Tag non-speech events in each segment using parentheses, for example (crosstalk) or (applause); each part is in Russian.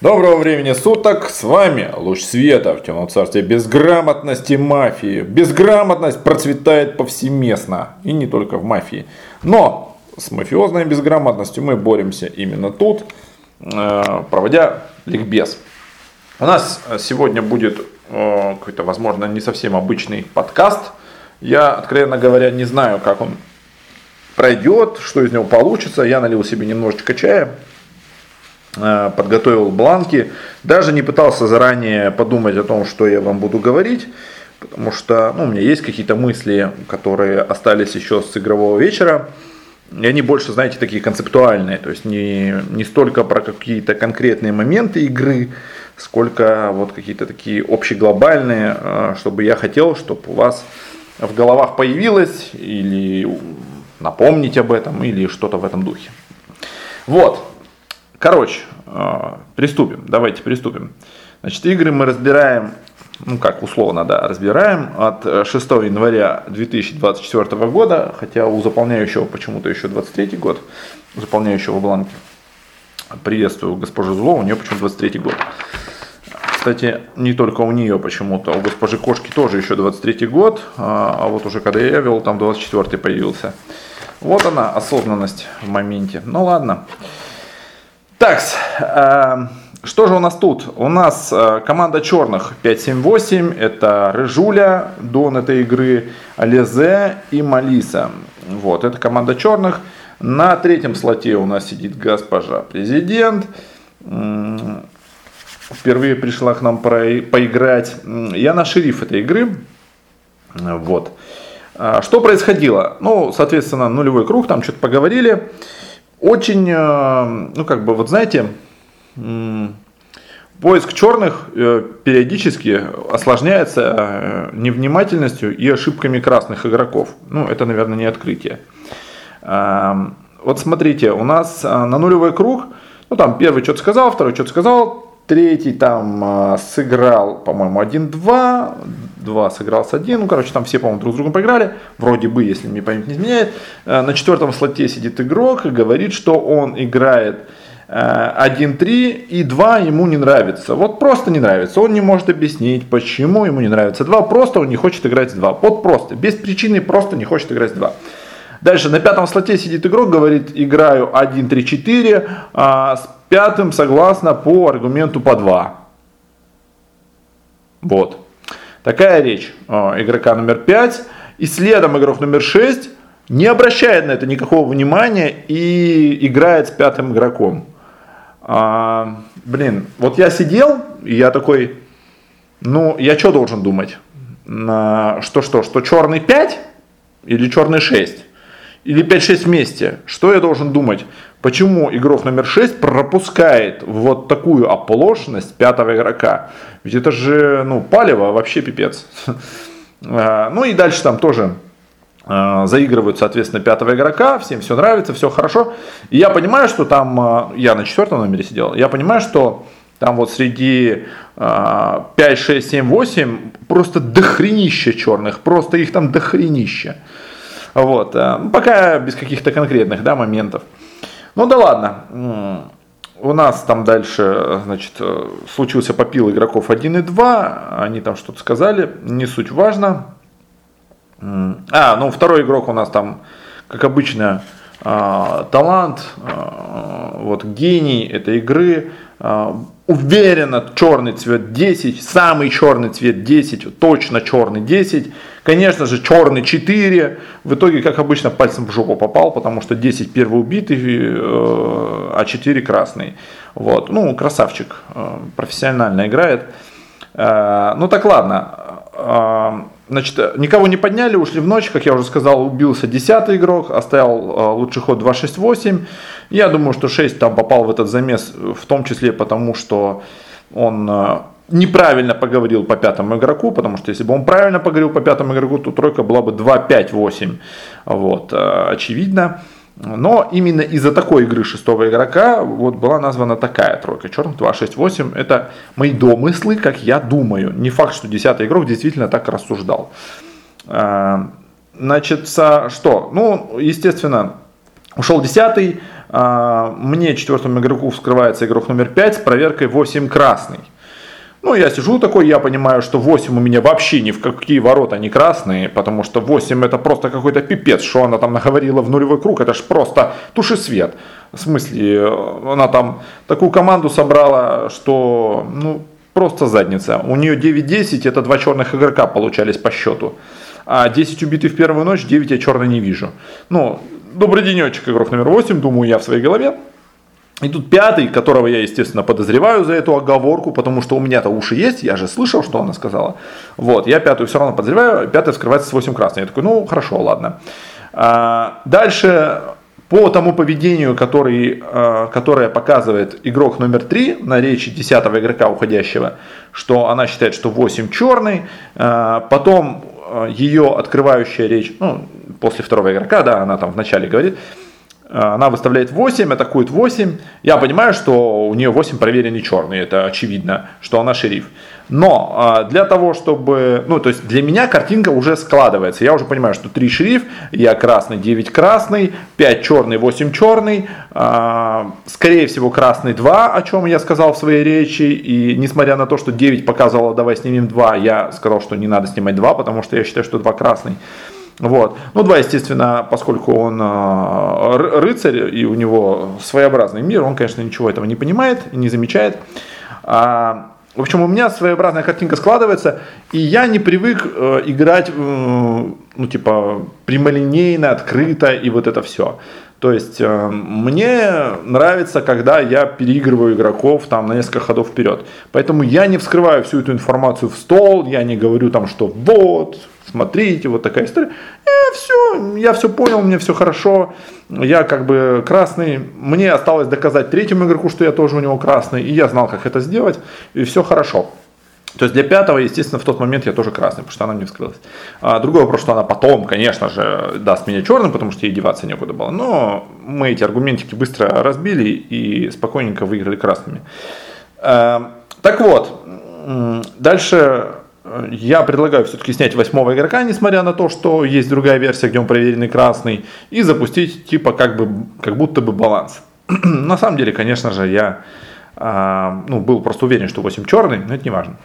Доброго времени суток, с вами Луч Света в темном царстве безграмотности мафии. Безграмотность процветает повсеместно, и не только в мафии. Но с мафиозной безграмотностью мы боремся именно тут, э, проводя ликбез. У нас сегодня будет э, какой-то, возможно, не совсем обычный подкаст. Я, откровенно говоря, не знаю, как он пройдет, что из него получится. Я налил себе немножечко чая, подготовил бланки, даже не пытался заранее подумать о том, что я вам буду говорить, потому что ну, у меня есть какие-то мысли, которые остались еще с игрового вечера, и они больше, знаете, такие концептуальные, то есть не, не столько про какие-то конкретные моменты игры, сколько вот какие-то такие общеглобальные, э, чтобы я хотел, чтобы у вас в головах появилось, или напомнить об этом, или что-то в этом духе. Вот, Короче, э, приступим. Давайте приступим. Значит, игры мы разбираем, ну как условно, да, разбираем от 6 января 2024 года, хотя у заполняющего почему-то еще 23 год, у заполняющего бланки. Приветствую госпожу Зло, у нее почему-то 23 год. Кстати, не только у нее почему-то, у госпожи Кошки тоже еще 23 год, а, а вот уже когда я вел, там 24 появился. Вот она, осознанность в моменте. Ну ладно. Так, э, что же у нас тут? У нас э, команда черных 5-7-8. Это Рыжуля, Дон этой игры, Алезе и Малиса. Вот, это команда черных. На третьем слоте у нас сидит госпожа президент. Впервые пришла к нам поиграть. Я на шериф этой игры. Вот. А, что происходило? Ну, соответственно, нулевой круг, там что-то поговорили очень, э, ну как бы, вот знаете, поиск черных э, периодически осложняется э, невнимательностью и ошибками красных игроков. Ну, это, наверное, не открытие. Вот смотрите, у нас на нулевой круг, ну там первый что-то сказал, второй что-то сказал, третий там сыграл, по-моему, 1-2, 2 сыграл с 1, ну, короче, там все, по-моему, друг с другом поиграли, вроде бы, если мне память не изменяет. Э, на четвертом слоте сидит игрок и говорит, что он играет 1-3 э, и 2 ему не нравится. Вот просто не нравится. Он не может объяснить, почему ему не нравится 2. Просто он не хочет играть с 2. Вот просто. Без причины просто не хочет играть с 2. Дальше на пятом слоте сидит игрок, говорит, играю 1-3-4, а с пятым согласно по аргументу по 2. Вот. Такая речь э, игрока номер 5. И следом игрок номер 6 не обращает на это никакого внимания и играет с пятым игроком. А, блин, вот я сидел, и я такой, ну, я что должен думать? На, что, что, что черный 5 или черный 6? Или 5-6 вместе? Что я должен думать? Почему игрок номер 6 пропускает вот такую оплошность пятого игрока? Ведь это же, ну, палево вообще пипец. (laughs) А, ну и дальше там тоже а, заигрывают, соответственно, пятого игрока, всем все нравится, все хорошо. И я понимаю, что там, а, я на четвертом номере сидел, я понимаю, что там вот среди 5, 6, 7, 8 просто дохренища черных, просто их там дохренища. Вот, пока без каких-то конкретных да, моментов. Ну да ладно. У нас там дальше, значит, э, случился попил игроков 1 и 2. Они там что-то сказали, не суть важно. А, ну второй игрок у нас там, как обычно, а, талант, вот гений этой игры. Уверенно черный цвет 10, самый черный цвет 10, точно черный 10. Конечно же, черный 4. В итоге, как обычно, пальцем в жопу попал, потому что 10 первый убитый, э, а 4 красный. Вот. Ну, красавчик, э, профессионально играет. Э, ну так ладно. Значит, никого не подняли, ушли в ночь, как я уже сказал, убился 10 игрок, оставил лучший ход 2-6-8. Я думаю, что 6 там попал в этот замес, в том числе потому, что он неправильно поговорил по пятому игроку, потому что если бы он правильно поговорил по пятому игроку, то тройка была бы 2-5-8. Вот, э, очевидно. Но именно из-за такой игры шестого игрока вот была названа такая тройка. Черных 2-6-8. Это мои домыслы, как я думаю. Не факт, что десятый игрок действительно так рассуждал. Э, значит, что? Ну, естественно, ушел десятый. а, мне четвертому игроку вскрывается игрок номер 5 с проверкой 8 красный. Ну, я сижу такой, я понимаю, что 8 у меня вообще ни в какие ворота не красные, потому что 8 это просто какой-то пипец, что она там наговорила в нулевой круг, это ж просто туши свет. В смысле, она там такую команду собрала, что, ну, просто задница. У нее 9-10, это два черных игрока получались по счету. А 10 убитых в первую ночь, 9 я черно не вижу. Ну, добрый денечек, игрок номер 8, думаю я в своей голове. И тут пятый, которого я, естественно, подозреваю за эту оговорку, потому что у меня-то уши есть, я же слышал, что она сказала. Вот, я пятую все равно подозреваю, пятая вскрывается с 8 красной. Я такой, ну, хорошо, ладно. А, дальше, по тому поведению, который, а, которое показывает игрок номер 3 на речи 10 игрока уходящего, что она считает, что 8 черный, а, потом а, ее открывающая речь, ну, после второго игрока, да, она там вначале говорит, она выставляет 8, атакует 8. Я понимаю, что у нее 8 проверенный черный, это очевидно, что она шериф. Но э, для того, чтобы... Ну, то есть для меня картинка уже складывается. Я уже понимаю, что 3 шериф, я красный, 9 красный, 5 черный, 8 черный. Э, скорее всего, красный 2, о чем я сказал в своей речи. И несмотря на то, что 9 показывала, давай снимем 2, я сказал, что не надо снимать 2, потому что я считаю, что 2 красный. Вот. Ну, два, естественно, поскольку он э, рыцарь и у него своеобразный мир, он, конечно, ничего этого не понимает и не замечает. А, в общем, у меня своеобразная картинка складывается, и я не привык э, играть, ну, типа, прямолинейно, открыто и вот это все. То есть э, мне нравится, когда я переигрываю игроков там на несколько ходов вперед. Поэтому я не вскрываю всю эту информацию в стол, я не говорю там, что вот, смотрите, вот такая история. Я все, я все понял, мне все хорошо, я как бы красный, мне осталось доказать третьему игроку, что я тоже у него красный, и я знал, как это сделать, и все хорошо. То есть для пятого, естественно, в тот момент я тоже красный, потому что она мне вскрылась. А другой вопрос, что она потом, конечно же, даст меня черным, потому что ей деваться некуда было. Но мы эти аргументики быстро разбили и спокойненько выиграли красными. А, так вот, дальше я предлагаю все-таки снять восьмого игрока, несмотря на то, что есть другая версия, где он проверенный красный, и запустить типа как, бы, как будто бы баланс. (clears throat) на самом деле, конечно же, я а, ну, был просто уверен, что 8 черный, но это не важно.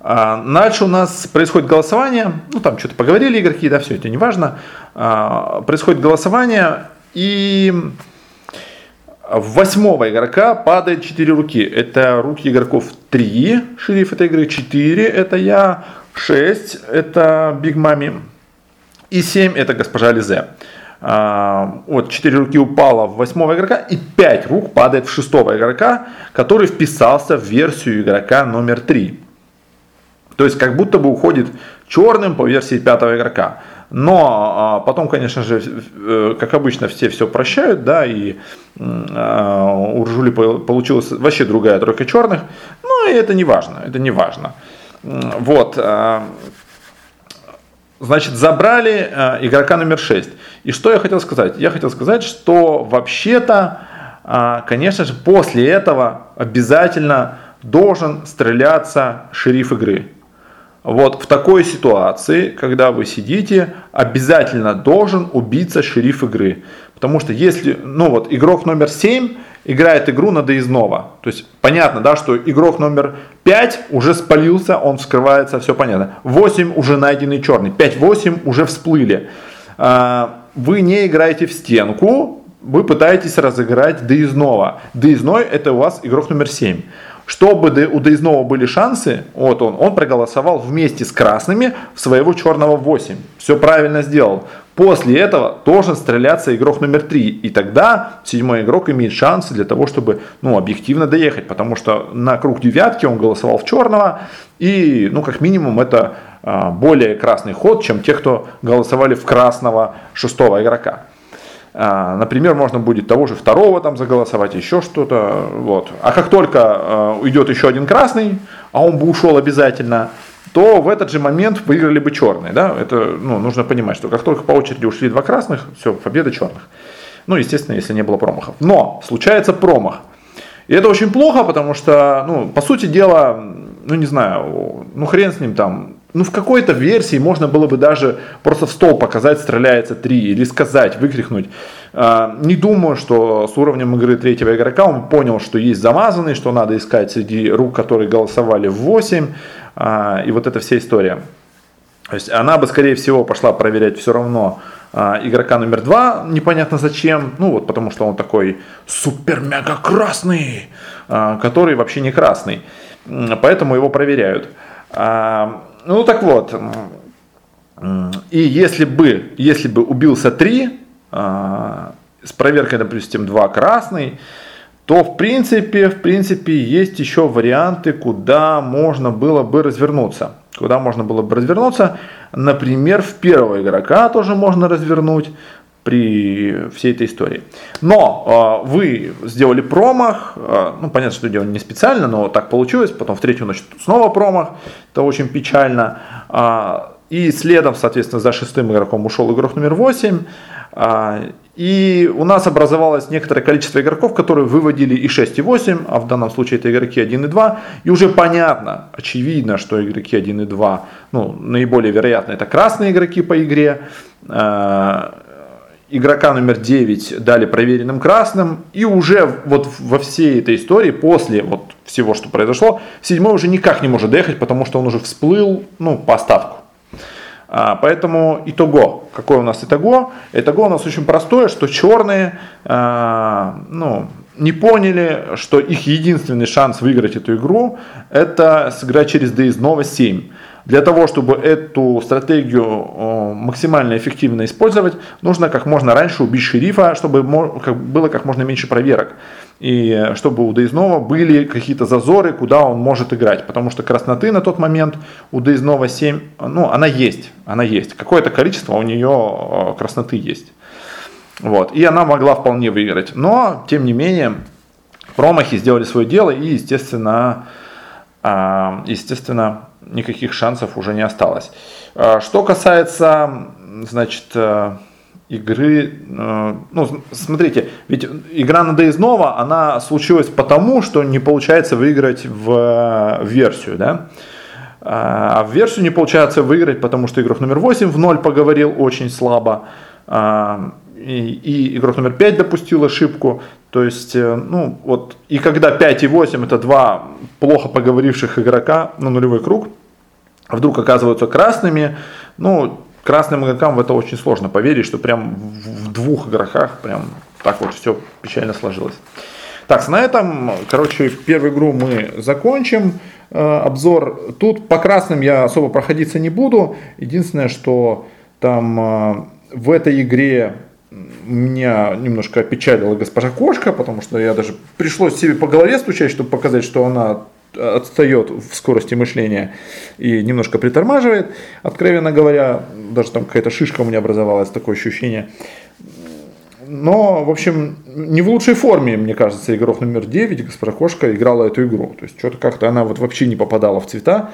А, дальше у нас происходит голосование, ну там что-то поговорили игроки, да, все это не важно. А, происходит голосование, и в восьмого игрока падает 4 руки. Это руки игроков 3, шериф этой игры, 4 это я, 6 это Биг Мами и 7 это госпожа Лизе. А, вот 4 руки упало в восьмого игрока и 5 рук падает в шестого игрока, который вписался в версию игрока номер 3. То есть как будто бы уходит черным по версии пятого игрока. Но а, потом, конечно же, э, как обычно, все все прощают, да, и а, у Ржули получилась вообще другая тройка черных. Но и это не важно, это не важно. Вот. А, значит, забрали игрока номер 6. И что я хотел сказать? Я хотел сказать, что вообще-то, конечно же, после этого обязательно должен стреляться шериф игры. Вот в такой ситуации, когда вы сидите, обязательно должен убиться шериф игры. Потому что если, ну вот, игрок номер 7 играет игру на доездного. То есть понятно, да, что игрок номер 5 уже спалился, он вскрывается, все понятно. 8 уже найденный черный, 5-8 уже всплыли. А, вы не играете в стенку, вы пытаетесь разыграть доездного. Доездной это у вас игрок номер 7. Чтобы у Доездного были шансы, вот он, он проголосовал вместе с красными в своего черного 8. Все правильно сделал. После этого должен стреляться игрок номер 3. И тогда седьмой игрок имеет шансы для того, чтобы ну, объективно доехать. Потому что на круг девятки он голосовал в черного. И ну, как минимум это а, более красный ход, чем те, кто голосовали в красного шестого игрока. А, например, можно будет того же второго там заголосовать, еще что-то. Вот. А как только а, уйдет еще один красный, а он бы ушел обязательно, то в этот же момент выиграли бы черные. Да? Это ну, нужно понимать, что как только по очереди ушли два красных, все, победа черных. Ну, естественно, если не было промахов. Но случается промах. И это очень плохо, потому что, ну, по сути дела, ну, не знаю, ну, хрен с ним там, ну, в какой-то версии можно было бы даже просто в стол показать, стреляется 3, или сказать, выкрикнуть. А, не думаю, что с уровнем игры третьего игрока он понял, что есть замазанный, что надо искать среди рук, которые голосовали в 8, а, и вот эта вся история. То есть она бы, скорее всего, пошла проверять все равно а, игрока номер два, непонятно зачем, ну вот потому что он такой супер-мега красный, который вообще не красный, поэтому его проверяют. Ну так вот, и если бы, если бы убился 3, а, с проверкой, допустим, 2 красный, то в принципе, в принципе есть еще варианты, куда можно было бы развернуться. Куда можно было бы развернуться, например, в первого игрока тоже можно развернуть при всей этой истории. Но э, вы сделали промах, э, ну понятно, что делали не специально, но так получилось, потом в третью ночь снова промах, это очень печально. Э, и следом, соответственно, за шестым игроком ушел игрок номер 8. И у нас образовалось некоторое количество игроков, которые выводили и 6, и 8, а в данном случае это игроки 1 и 2. И уже понятно, очевидно, что игроки 1 и 2, ну, наиболее вероятно, это красные игроки по игре игрока номер 9 дали проверенным красным, и уже вот во всей этой истории, после вот всего, что произошло, седьмой уже никак не может доехать, потому что он уже всплыл, ну, по остатку. А, поэтому итого, какое у нас итого? Итого у нас очень простое, что черные, а, ну, не поняли, что их единственный шанс выиграть эту игру, это сыграть через Nova 7. Для того, чтобы эту стратегию максимально эффективно использовать, нужно как можно раньше убить шерифа, чтобы было как можно меньше проверок. И чтобы у Дейзнова были какие-то зазоры, куда он может играть. Потому что красноты на тот момент у Дейзнова 7, ну, она есть, она есть. Какое-то количество у нее красноты есть. Вот. И она могла вполне выиграть. Но, тем не менее, промахи сделали свое дело и, естественно, естественно, никаких шансов уже не осталось. А, что касается, значит, э, игры, э, ну, смотрите, ведь игра на Days Nova, она случилась потому, что не получается выиграть в, в версию, да, а в версию не получается выиграть, потому что игрок номер 8 в ноль поговорил очень слабо, а, и, и игрок номер 5 допустил ошибку. То есть, э, ну, вот, и когда 5 и 8 это два плохо поговоривших игрока на нулевой круг, вдруг оказываются красными, ну, красным игрокам в это очень сложно поверить, что прям в двух игроках прям так вот все печально сложилось. Так, на этом, короче, первую игру мы закончим. Э, обзор. Тут по красным я особо проходиться не буду. Единственное, что там э, в этой игре меня немножко опечалила госпожа Кошка, потому что я даже пришлось себе по голове стучать, чтобы показать, что она отстает в скорости мышления и немножко притормаживает. Откровенно говоря, даже там какая-то шишка у меня образовалась, такое ощущение. Но, в общем, не в лучшей форме, мне кажется, игрок номер 9, госпожа Кошка, играла эту игру. То есть, что-то как-то она вот вообще не попадала в цвета.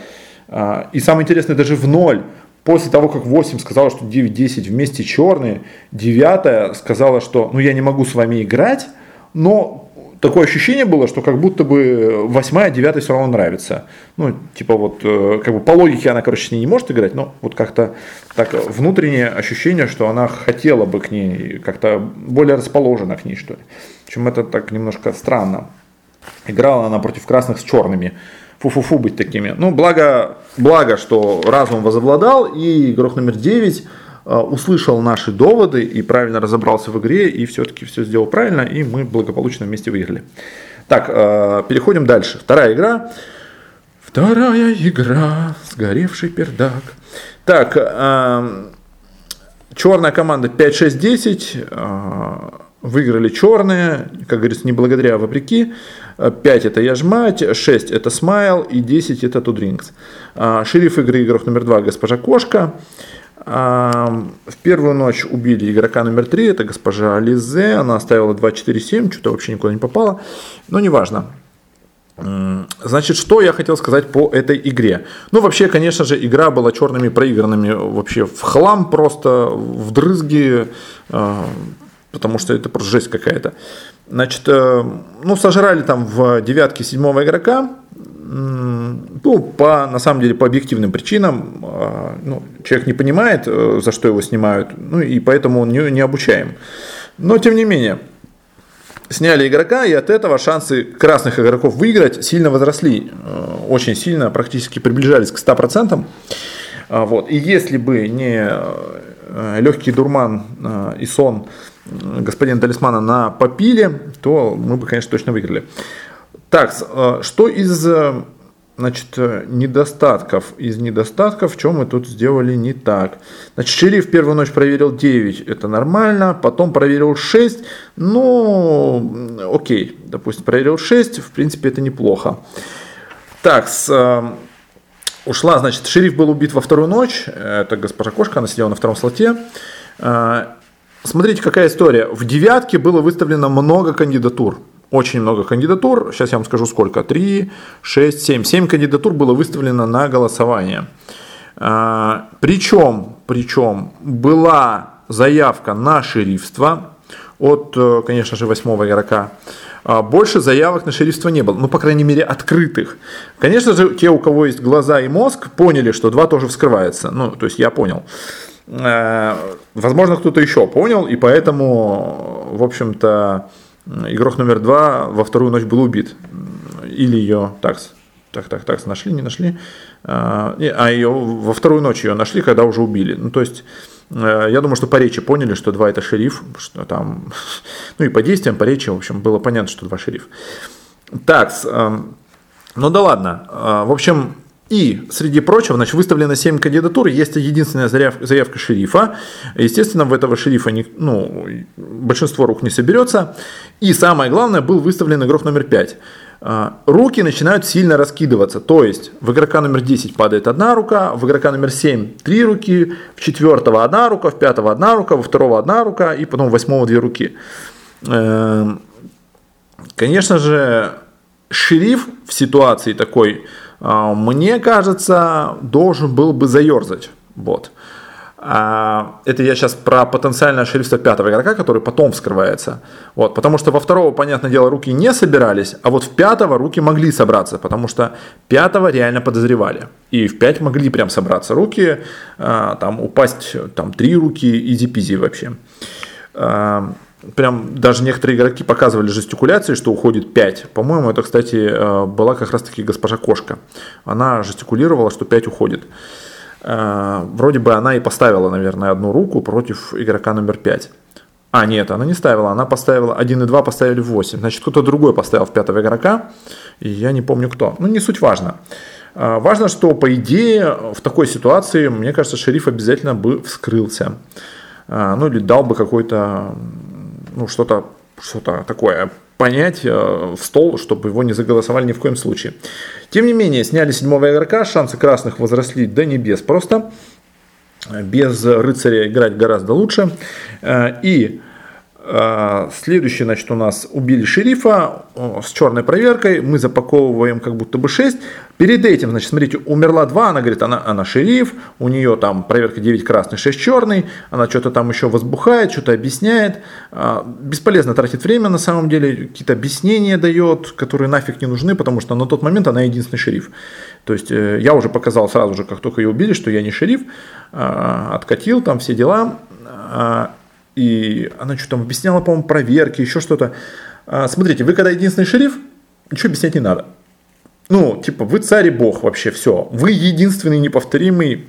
А, и самое интересное, даже в ноль После того, как 8 сказала, что 9-10 вместе черные, 9 сказала, что ну я не могу с вами играть, но такое ощущение было, что как будто бы 8 9 все равно нравится. Ну, типа вот, э, как бы по логике она, короче, с ней не может играть, но вот как-то так внутреннее ощущение, что она хотела бы к ней, как-то более расположена к ней, что ли. Причем это так немножко странно. Играла она против красных с черными фу-фу-фу быть такими. Ну, благо, благо, что разум возобладал, и игрок номер 9 э, услышал наши доводы и правильно разобрался в игре, и все-таки все сделал правильно, и мы благополучно вместе выиграли. Так, э, переходим дальше. Вторая игра. Вторая игра. Сгоревший пердак. Так, э, черная команда 5-6-10. Выиграли черные, как говорится, не благодаря, а вопреки. 5 это Яжмать, 6 это Смайл и 10 это Тудрингс. А, шериф игры игрок номер 2 госпожа Кошка. А, в первую ночь убили игрока номер 3, это госпожа Лизе, она оставила 2-4-7, что-то вообще никуда не попало, но неважно. Значит, что я хотел сказать по этой игре? Ну, вообще, конечно же, игра была черными проигранными вообще в хлам, просто в дрызги, а, потому что это просто жесть какая-то. Значит, э, ну, сожрали там в девятке седьмого игрока, ну, по, на самом деле, по объективным причинам, а, ну, человек не понимает, э, за что его снимают, ну, и поэтому он не, не обучаем. Но, тем не менее, сняли игрока, и от этого шансы красных игроков выиграть сильно возросли. Э, очень сильно, практически приближались к 100%. А, вот. И если бы не э, легкий дурман и сон господина Талисмана на попиле, то мы бы, конечно, точно выиграли. Так, э, что из э, значит, э, недостатков? Из недостатков, в чем мы тут сделали не так? Значит, шериф первую ночь проверил 9, это нормально, потом проверил 6, ну, окей, допустим, проверил 6, в принципе, это неплохо. Так, с, ушла, значит, шериф был убит во вторую ночь, это госпожа Кошка, она сидела на втором слоте. Смотрите, какая история. В девятке было выставлено много кандидатур очень много кандидатур. Сейчас я вам скажу сколько. 3, 6, 7. 7 кандидатур было выставлено на голосование. А, причем, причем была заявка на шерифство от, э, конечно же, восьмого игрока. А, больше заявок на шерифство не было, ну, по крайней мере, открытых. Конечно же, те, у кого есть глаза и мозг, поняли, что два тоже вскрывается. Ну, то есть я понял. Э, возможно, кто-то еще понял, и поэтому, в общем-то, игрок номер два во вторую ночь был убит. Или ее такс. Так, так, так, нашли, не нашли. А, а ее во вторую ночь ее нашли, когда уже убили. Ну, то есть, э, я думаю, что по речи поняли, что два это шериф, что там, (laughs) ну и по действиям, по речи, в общем, было понятно, что два шериф. Так, эм, ну да ладно. Э, в общем, и, среди прочего, значит, выставлено 7 кандидатур, есть единственная заявка, заявка шерифа. Естественно, в этого шерифа не, ну, большинство рук не соберется. И самое главное, был выставлен игрок номер 5. А, руки начинают сильно раскидываться. То есть, в игрока номер 10 падает одна рука, в игрока номер 7 три руки, в четвертого одна рука, в пятого одна рука, во второго одна рука, и потом в восьмого две руки. Эм, конечно же, шериф в ситуации такой мне кажется, должен был бы заерзать. Вот. А, это я сейчас про потенциальное шерифство пятого игрока, который потом вскрывается. Вот, потому что во второго, понятное дело, руки не собирались, а вот в пятого руки могли собраться, потому что пятого реально подозревали. И в пять могли прям собраться руки, а, там упасть там три руки, изи-пизи вообще прям даже некоторые игроки показывали жестикуляции, что уходит 5. По-моему, это, кстати, э, была как раз-таки госпожа Кошка. Она жестикулировала, что 5 уходит. Э, вроде бы она и поставила, наверное, одну руку против игрока номер 5. А, нет, она не ставила, она поставила 1 и 2 поставили в 8. Значит, кто-то другой поставил в пятого игрока, и я не помню кто. Ну, не суть важно. Э, важно, что, по идее, в такой ситуации, мне кажется, шериф обязательно бы вскрылся. Ну, или дал бы какой-то ну, что-то что такое понять э, в стол, чтобы его не заголосовали ни в коем случае. Тем не менее, сняли седьмого игрока, шансы красных возросли до небес просто. Без рыцаря играть гораздо лучше. Э, и Следующий, значит, у нас убили шерифа с черной проверкой. Мы запаковываем как будто бы 6. Перед этим, значит, смотрите, умерла 2, она говорит, она, она шериф, у нее там проверка 9 красный, 6 черный, она что-то там еще возбухает, что-то объясняет. А, бесполезно тратит время на самом деле, какие-то объяснения дает, которые нафиг не нужны, потому что на тот момент она единственный шериф. То есть э, я уже показал сразу же, как только ее убили, что я не шериф, откатил там все дела, и она что там объясняла, по-моему, проверки, еще что-то. Смотрите, вы когда единственный шериф, ничего объяснять не надо. Ну, типа, вы царь и бог вообще, все. Вы единственный неповторимый.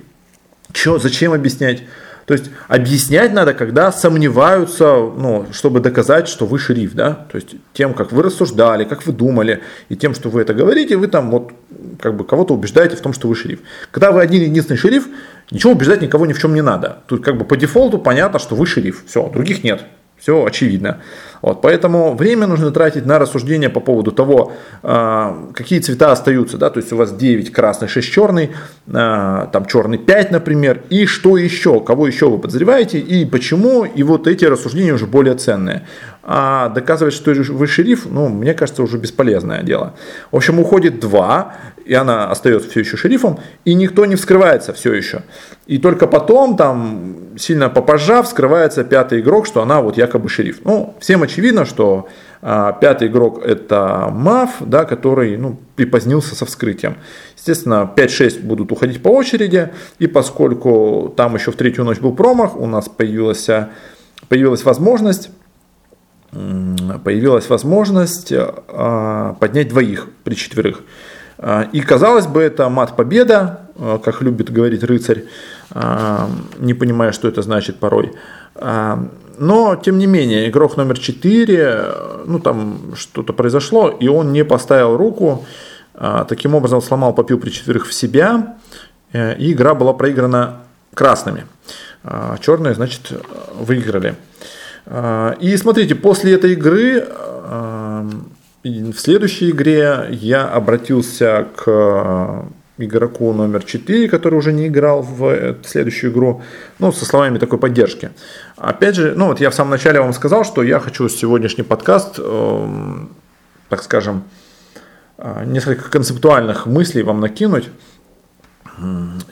Че, зачем объяснять? То есть объяснять надо, когда сомневаются, ну, чтобы доказать, что вы шериф, да, то есть тем, как вы рассуждали, как вы думали, и тем, что вы это говорите, вы там вот как бы кого-то убеждаете в том, что вы шериф. Когда вы один единственный шериф, ничего убеждать никого ни в чем не надо. Тут как бы по дефолту понятно, что вы шериф, все, других нет, все очевидно. Вот, поэтому время нужно тратить на рассуждение по поводу того, э, какие цвета остаются. Да? То есть у вас 9 красный, 6 черный, э, там черный 5, например, и что еще, кого еще вы подозреваете, и почему, и вот эти рассуждения уже более ценные. А доказывать, что вы шериф, ну, мне кажется, уже бесполезное дело. В общем, уходит 2, и она остается все еще шерифом, и никто не вскрывается все еще. И только потом, там, сильно попозже, вскрывается пятый игрок, что она вот якобы шериф. Ну, всем очевидно, что а, пятый игрок это Мав, да, который ну, припозднился со вскрытием. Естественно, 5-6 будут уходить по очереди, и поскольку там еще в третью ночь был промах, у нас появилась, появилась возможность появилась возможность а, поднять двоих при четверых. А, и казалось бы, это мат-победа, а, как любит говорить рыцарь, не понимая, что это значит порой. Но, тем не менее, игрок номер 4, ну там что-то произошло, и он не поставил руку, таким образом сломал попил при четверых в себя, э, и игра была проиграна красными. Черные, значит, выиграли. А, и смотрите, после этой игры а, в следующей игре я обратился к а, игроку номер 4, который уже не играл в следующую игру, ну, со словами такой поддержки. Опять же, ну, вот я в самом начале вам сказал, что я хочу сегодняшний подкаст, э, так скажем, несколько концептуальных мыслей вам накинуть.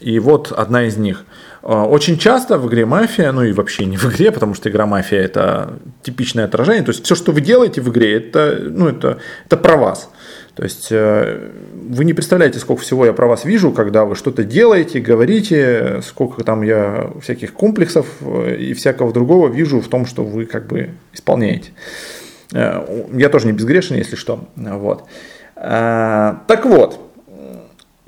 И вот одна из них – а, очень часто в игре «Мафия», ну и вообще не в игре, потому что игра «Мафия» – это типичное отражение, то есть все, что вы делаете в игре, это, ну, это, это про вас. То есть э, вы не представляете, сколько всего я про вас вижу, когда вы что-то делаете, говорите, сколько там я всяких комплексов э, и всякого другого вижу в том, что вы как бы исполняете. Э, я тоже не безгрешен, если что. Вот. Так вот,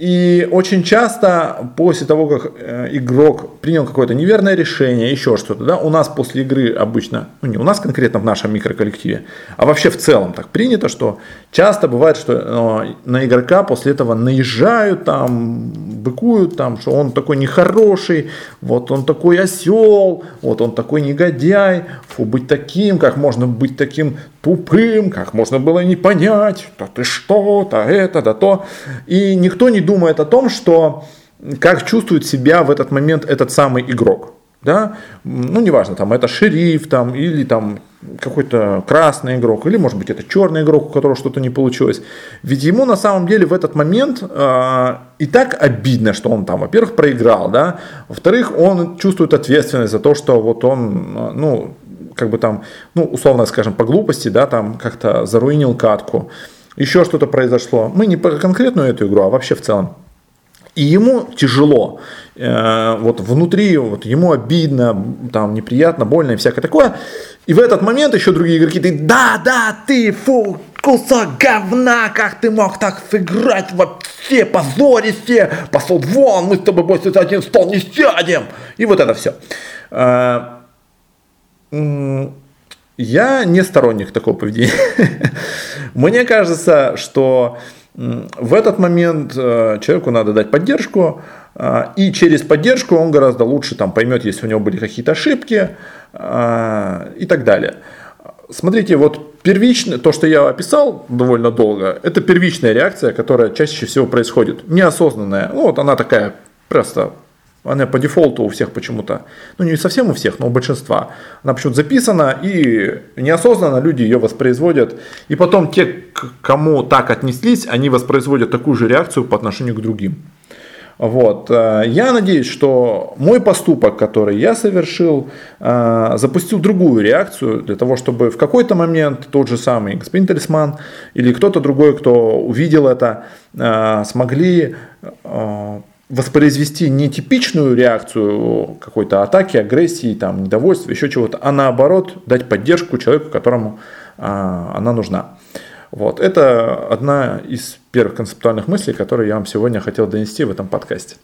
и очень часто после того, как э, игрок принял какое-то неверное решение, еще что-то, да, у нас после игры обычно, ну не у нас конкретно в нашем микроколлективе, а вообще в целом так принято, что часто бывает, что э, на игрока после этого наезжают, там, быкуют, там, что он такой нехороший, вот он такой осел, вот он такой негодяй, фу, быть таким, как можно быть таким тупым, как можно было не понять, да ты что, то это, да то. И никто не думает о том, что как чувствует себя в этот момент этот самый игрок. Да? Ну, неважно, там это шериф, там, или там какой-то красный игрок, или может быть это черный игрок, у которого что-то не получилось. Ведь ему на самом деле в этот момент э, и так обидно, что он там, во-первых, проиграл, да, во-вторых, он чувствует ответственность за то, что вот он, ну, как бы там, ну, условно скажем, по глупости, да, там как-то заруинил катку, еще что-то произошло. Мы не про конкретную эту игру, а вообще в целом. И ему тяжело, э, вот внутри, вот ему обидно, там неприятно, больно и всякое такое. И в этот момент еще другие игроки, ты, да, да, ты, фу, кусок говна, как ты мог так сыграть, вообще позорище, пошел вон, мы с тобой больше за один стол не сядем. И вот это все. Я не сторонник такого поведения. (laughs) Мне кажется, что в этот момент э, человеку надо дать поддержку, э, и через поддержку он гораздо лучше там, поймет, если у него были какие-то ошибки э, и так далее. Смотрите, вот первичное, то, что я описал довольно долго, это первичная реакция, которая чаще всего происходит, неосознанная. Ну, вот она такая просто она по дефолту у всех почему-то, ну не совсем у всех, но у большинства. Она почему-то записана, и неосознанно люди ее воспроизводят. И потом те, к кому так отнеслись, они воспроизводят такую же реакцию по отношению к другим. Вот. Э, я надеюсь, что мой поступок, который я совершил, э, запустил другую реакцию для того, чтобы в какой-то момент тот же самый господин талисман или кто-то другой, кто увидел это, э, смогли воспроизвести не типичную реакцию какой-то атаки, агрессии, там, недовольства, еще чего-то, а наоборот дать поддержку человеку, которому а, она нужна. Вот. Это одна из первых концептуальных мыслей, которые я вам сегодня хотел донести в этом подкасте.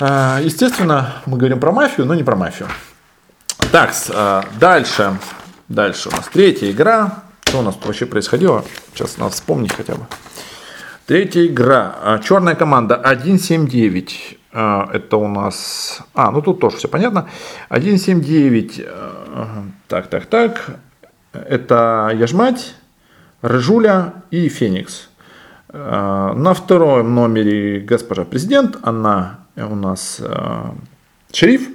А, естественно, мы говорим про мафию, но не про мафию. Так, а, дальше. Дальше у нас третья игра. Что у нас вообще происходило? Сейчас надо вспомнить хотя бы. Третья игра. А, Черная команда 1.7.9. А, это у нас... А, ну тут тоже все понятно. 1.7.9. А, так, так, так. Это Яжмать, Рыжуля и Феникс. На втором номере госпожа президент. Она у нас шериф.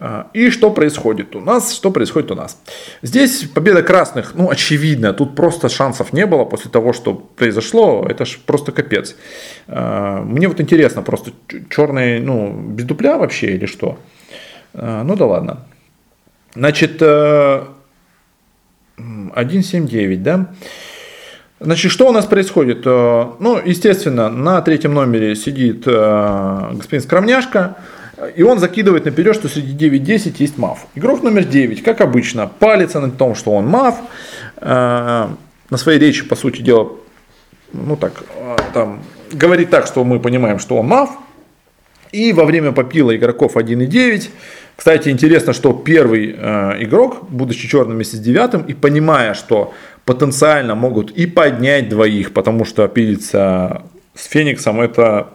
А, и что происходит у нас? Что происходит у нас? Здесь победа красных, ну, очевидно, тут просто шансов не было после того, что произошло, это ж просто капец. А, мне вот интересно, просто черные, ну, без дупля вообще или что? А, ну да ладно. Значит, э, 1,79, да? Значит, что у нас происходит? Э, ну, естественно, на третьем номере сидит э, господин Скромняшка, и он закидывает наперед, что среди 9-10 есть мав. Игрок номер 9, как обычно, палится на том, что он мав. Э, на своей речи, по сути дела, ну так, там, говорит так, что мы понимаем, что он мав. И во время попила игроков 1,9 кстати, интересно, что первый э, игрок, будучи черным вместе с девятым, и понимая, что потенциально могут и поднять двоих, потому что пилиться с Фениксом это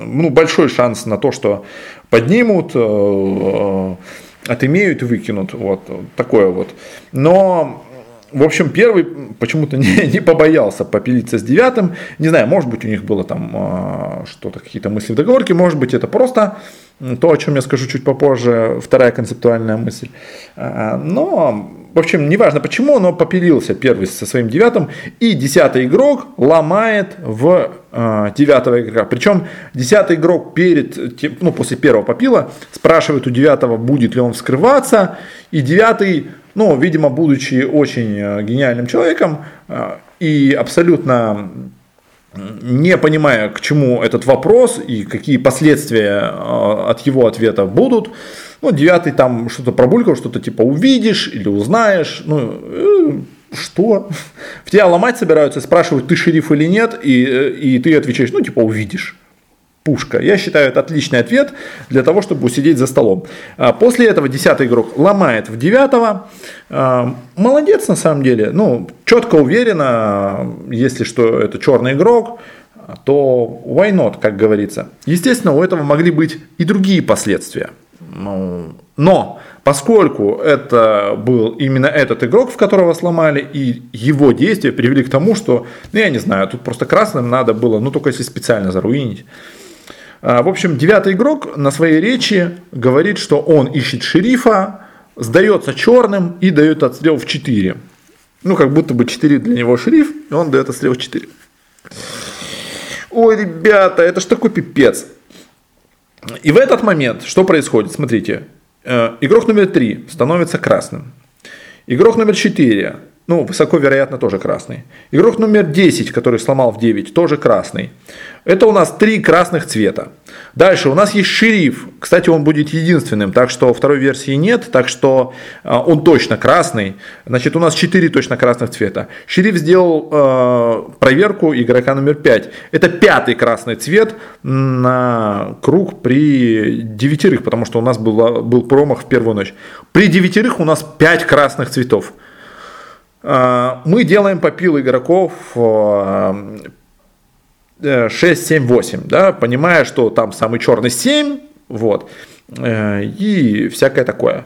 ну, большой шанс на то, что поднимут, э, э, отымеют и выкинут. Вот такое вот. Но в общем, первый почему-то (laughs) не, не побоялся попилиться с девятым. Не знаю, может быть, у них было там э, что-то, какие-то мысли в договорке, может быть, это просто то, о чем я скажу чуть попозже, вторая концептуальная мысль. А, но, в общем, неважно почему, но попилился первый со своим девятым, и десятый игрок ломает в э, девятого игрока. Причем десятый игрок перед, ну, после первого попила спрашивает у девятого, будет ли он вскрываться, и девятый, ну, видимо, будучи очень э, гениальным человеком э, и абсолютно не понимая, к чему этот вопрос и какие последствия а, от его ответа будут. Ну, девятый там что-то пробулькал, что-то типа увидишь или узнаешь. Ну, э, что? В тебя ломать собираются, спрашивают, ты шериф или нет, и, э, и ты отвечаешь, ну, типа увидишь пушка. Я считаю, это отличный ответ для того, чтобы усидеть за столом. А после этого десятый игрок ломает в девятого. А, молодец на самом деле. Ну, четко уверенно, если что это черный игрок, то why not, как говорится. Естественно, у этого могли быть и другие последствия. Ну, но поскольку это был именно этот игрок, в которого сломали, и его действия привели к тому, что, ну я не знаю, тут просто красным надо было, ну только если специально заруинить. А, в общем, девятый игрок на своей речи говорит, что он ищет шерифа, сдается черным и дает отстрел в 4. Ну, как будто бы 4 для него шериф, и он дает отстрел в 4. Ой, ребята, это ж такой пипец. И в этот момент что происходит? Смотрите, э, игрок номер 3 становится красным. Игрок номер 4 ну, высоко вероятно тоже красный. Игрок номер 10, который сломал в 9, тоже красный. Это у нас три красных цвета. Дальше у нас есть шериф. Кстати, он будет единственным, так что второй версии нет, так что а, он точно красный. Значит, у нас 4 точно красных цвета. Шериф сделал э, проверку игрока номер 5. Это пятый красный цвет на круг при девятерых, потому что у нас был, был промах в первую ночь. При девятерых у нас 5 красных цветов. А, мы делаем попил игроков 6, 7, 8, да, понимая, что там самый черный 7, вот, э, и всякое такое.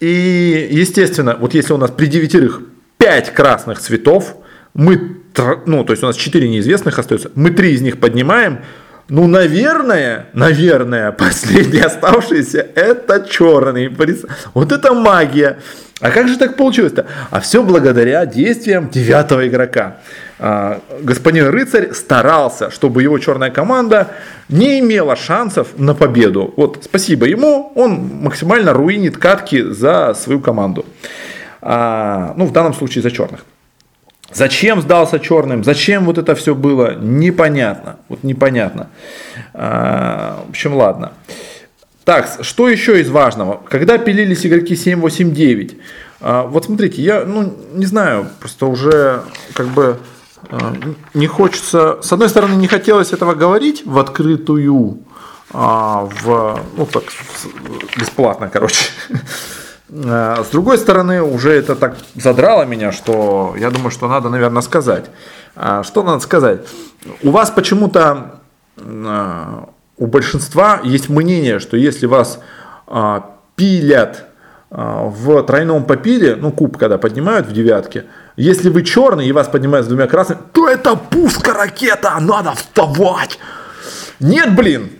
И, естественно, вот если у нас при девятерых 5 красных цветов, мы, ну, то есть у нас 4 неизвестных остается, мы 3 из них поднимаем, ну, наверное, наверное, (laughs) последний оставшийся это черный. Вот это магия. А как же так получилось-то? А все благодаря действиям девятого игрока. А, господин Рыцарь старался, чтобы его черная команда не имела шансов на победу. Вот спасибо ему, он максимально руинит катки за свою команду. А, ну, в данном случае за черных. Зачем сдался черным, зачем вот это все было, непонятно. Вот непонятно. А, в общем, ладно. Так, что еще из важного? Когда пилились игроки 7, 8, 9, вот смотрите, я, ну, не знаю, просто уже как бы а, не хочется, с одной стороны, не хотелось этого говорить в открытую, а, в, ну так, бесплатно, короче. (laughs) А, с другой стороны, уже это так задрало меня, что я думаю, что надо, наверное, сказать. Что надо сказать? У вас почему-то, у большинства есть мнение, что если вас пилят в тройном попиле, ну, куб когда поднимают в девятке, если вы черный и вас поднимают с двумя красными, то это пуск-ракета, надо вставать. Нет, блин.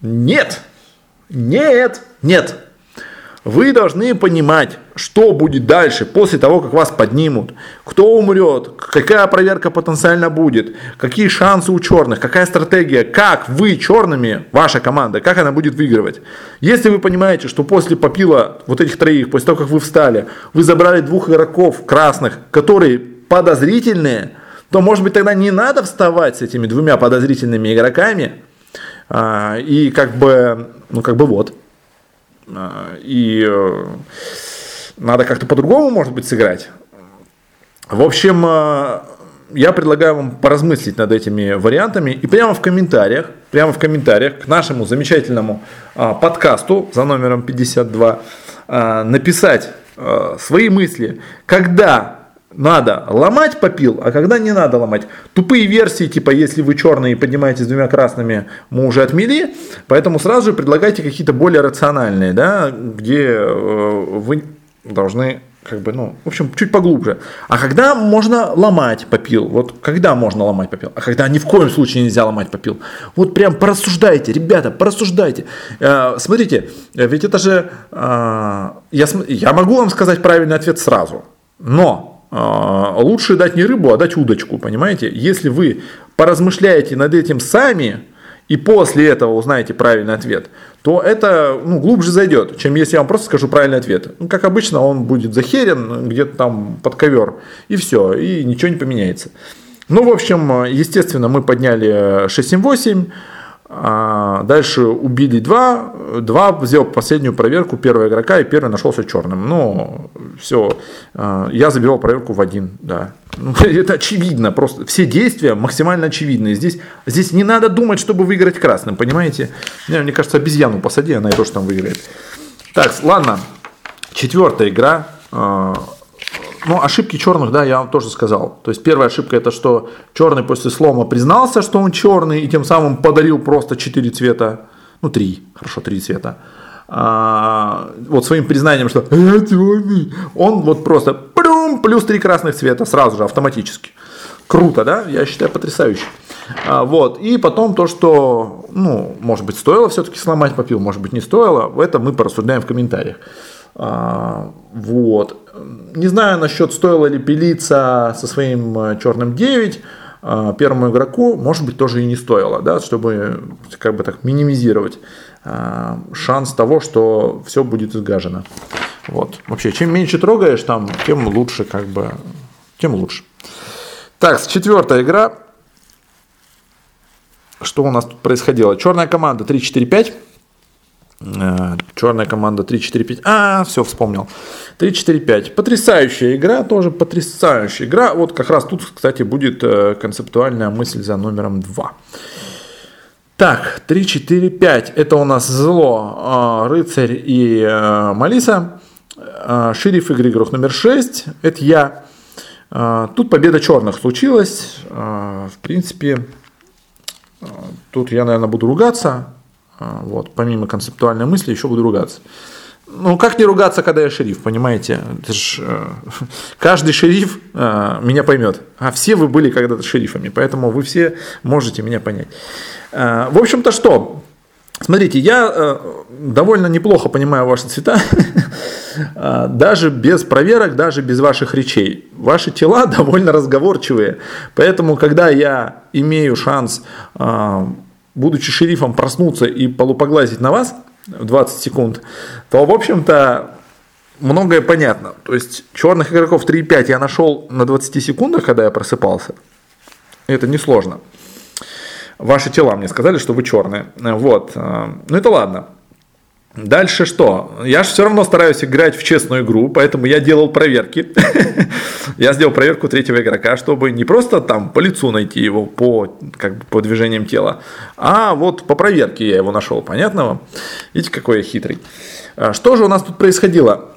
Нет. Нет. Нет. Вы должны понимать, что будет дальше, после того, как вас поднимут, кто умрет, какая проверка потенциально будет, какие шансы у черных, какая стратегия, как вы черными, ваша команда, как она будет выигрывать. Если вы понимаете, что после попила вот этих троих, после того, как вы встали, вы забрали двух игроков красных, которые подозрительные, то, может быть, тогда не надо вставать с этими двумя подозрительными игроками, а, и как бы, ну, как бы вот. А, и э, надо как-то по-другому, может быть, сыграть. В общем, э, я предлагаю вам поразмыслить над этими вариантами и прямо в комментариях, прямо в комментариях к нашему замечательному а, подкасту за номером 52 а, написать свои мысли, когда надо ломать попил, а когда не надо ломать. Тупые версии, типа, если вы черные и поднимаетесь двумя красными, мы уже отмели, поэтому сразу же предлагайте какие-то более рациональные, да, где э, вы должны как бы, ну, в общем, чуть поглубже. А когда можно ломать попил? Вот когда можно ломать попил? А когда ни в коем случае нельзя ломать попил? Вот прям порассуждайте, ребята, порассуждайте. Э, смотрите, ведь это же, э, я, я могу вам сказать правильный ответ сразу, но лучше дать не рыбу, а дать удочку, понимаете? Если вы поразмышляете над этим сами, и после этого узнаете правильный ответ, то это ну, глубже зайдет, чем если я вам просто скажу правильный ответ. Ну, как обычно, он будет захерен где-то там под ковер, и все, и ничего не поменяется. Ну, в общем, естественно, мы подняли 678, а дальше убили два, два сделал последнюю проверку первого игрока, и первый нашелся черным. Ну, все, а, я забивал проверку в один, да. Ну, (laughs) это очевидно, просто все действия максимально очевидные. Здесь, здесь не надо думать, чтобы выиграть красным, понимаете? Мне, мне кажется, обезьяну посади, она и то, что там выиграет. Так, ладно, четвертая игра. А, ну, ошибки черных, да, я вам тоже сказал. То есть первая ошибка это, что черный после слома признался, что он черный, и тем самым подарил просто 4 цвета, ну 3, хорошо, 3 цвета. А, вот своим признанием, что я черный, он вот просто плюм, плюс 3 красных цвета сразу же, автоматически. Круто, да? Я считаю, потрясающе. А, вот. И потом то, что, ну, может быть, стоило все-таки сломать попил, может быть, не стоило, это мы порассуждаем в комментариях. А, вот. Не знаю насчет стоило ли пилиться со своим э, черным 9 а, первому игроку, может быть, тоже и не стоило, да, чтобы как бы так минимизировать а, шанс того, что все будет изгажено. Вот. Вообще, чем меньше трогаешь там, тем лучше, как бы, тем лучше. Так, четвертая игра. Что у нас тут происходило? Черная команда 3-4-5. Э, черная команда 3-4-5. А, все, вспомнил. 3-4-5. Потрясающая игра, тоже потрясающая игра. Вот как раз тут, кстати, будет э, концептуальная мысль за номером 2. Так, 3-4-5. Это у нас зло, э, рыцарь и Малиса. Шериф игры игрок номер 6. Это я. Тут победа черных случилась. В принципе, тут я, наверное, буду ругаться вот, помимо концептуальной мысли, еще буду ругаться. Ну, как не ругаться, когда я шериф, понимаете? Ж, э, (laughs) каждый шериф э, меня поймет. А все вы были когда-то шерифами, поэтому вы все можете меня понять. Э, в общем-то, что? Смотрите, я э, довольно неплохо понимаю ваши цвета, э, (laughs) даже без проверок, даже без ваших речей. Ваши тела (laughs) довольно разговорчивые, поэтому, когда я имею шанс э, будучи шерифом, проснуться и полупоглазить на вас в 20 секунд, то, в общем-то, многое понятно. То есть, черных игроков 3,5 я нашел на 20 секундах, когда я просыпался. Это несложно. Ваши тела мне сказали, что вы черные. Вот. Ну, это ладно. Дальше что? Я же все равно стараюсь играть в честную игру, поэтому я делал проверки. (laughs) я сделал проверку третьего игрока, чтобы не просто там по лицу найти его, по, как бы, по движениям тела, а вот по проверке я его нашел, понятно вам? Видите, какой я хитрый. А что же у нас тут происходило?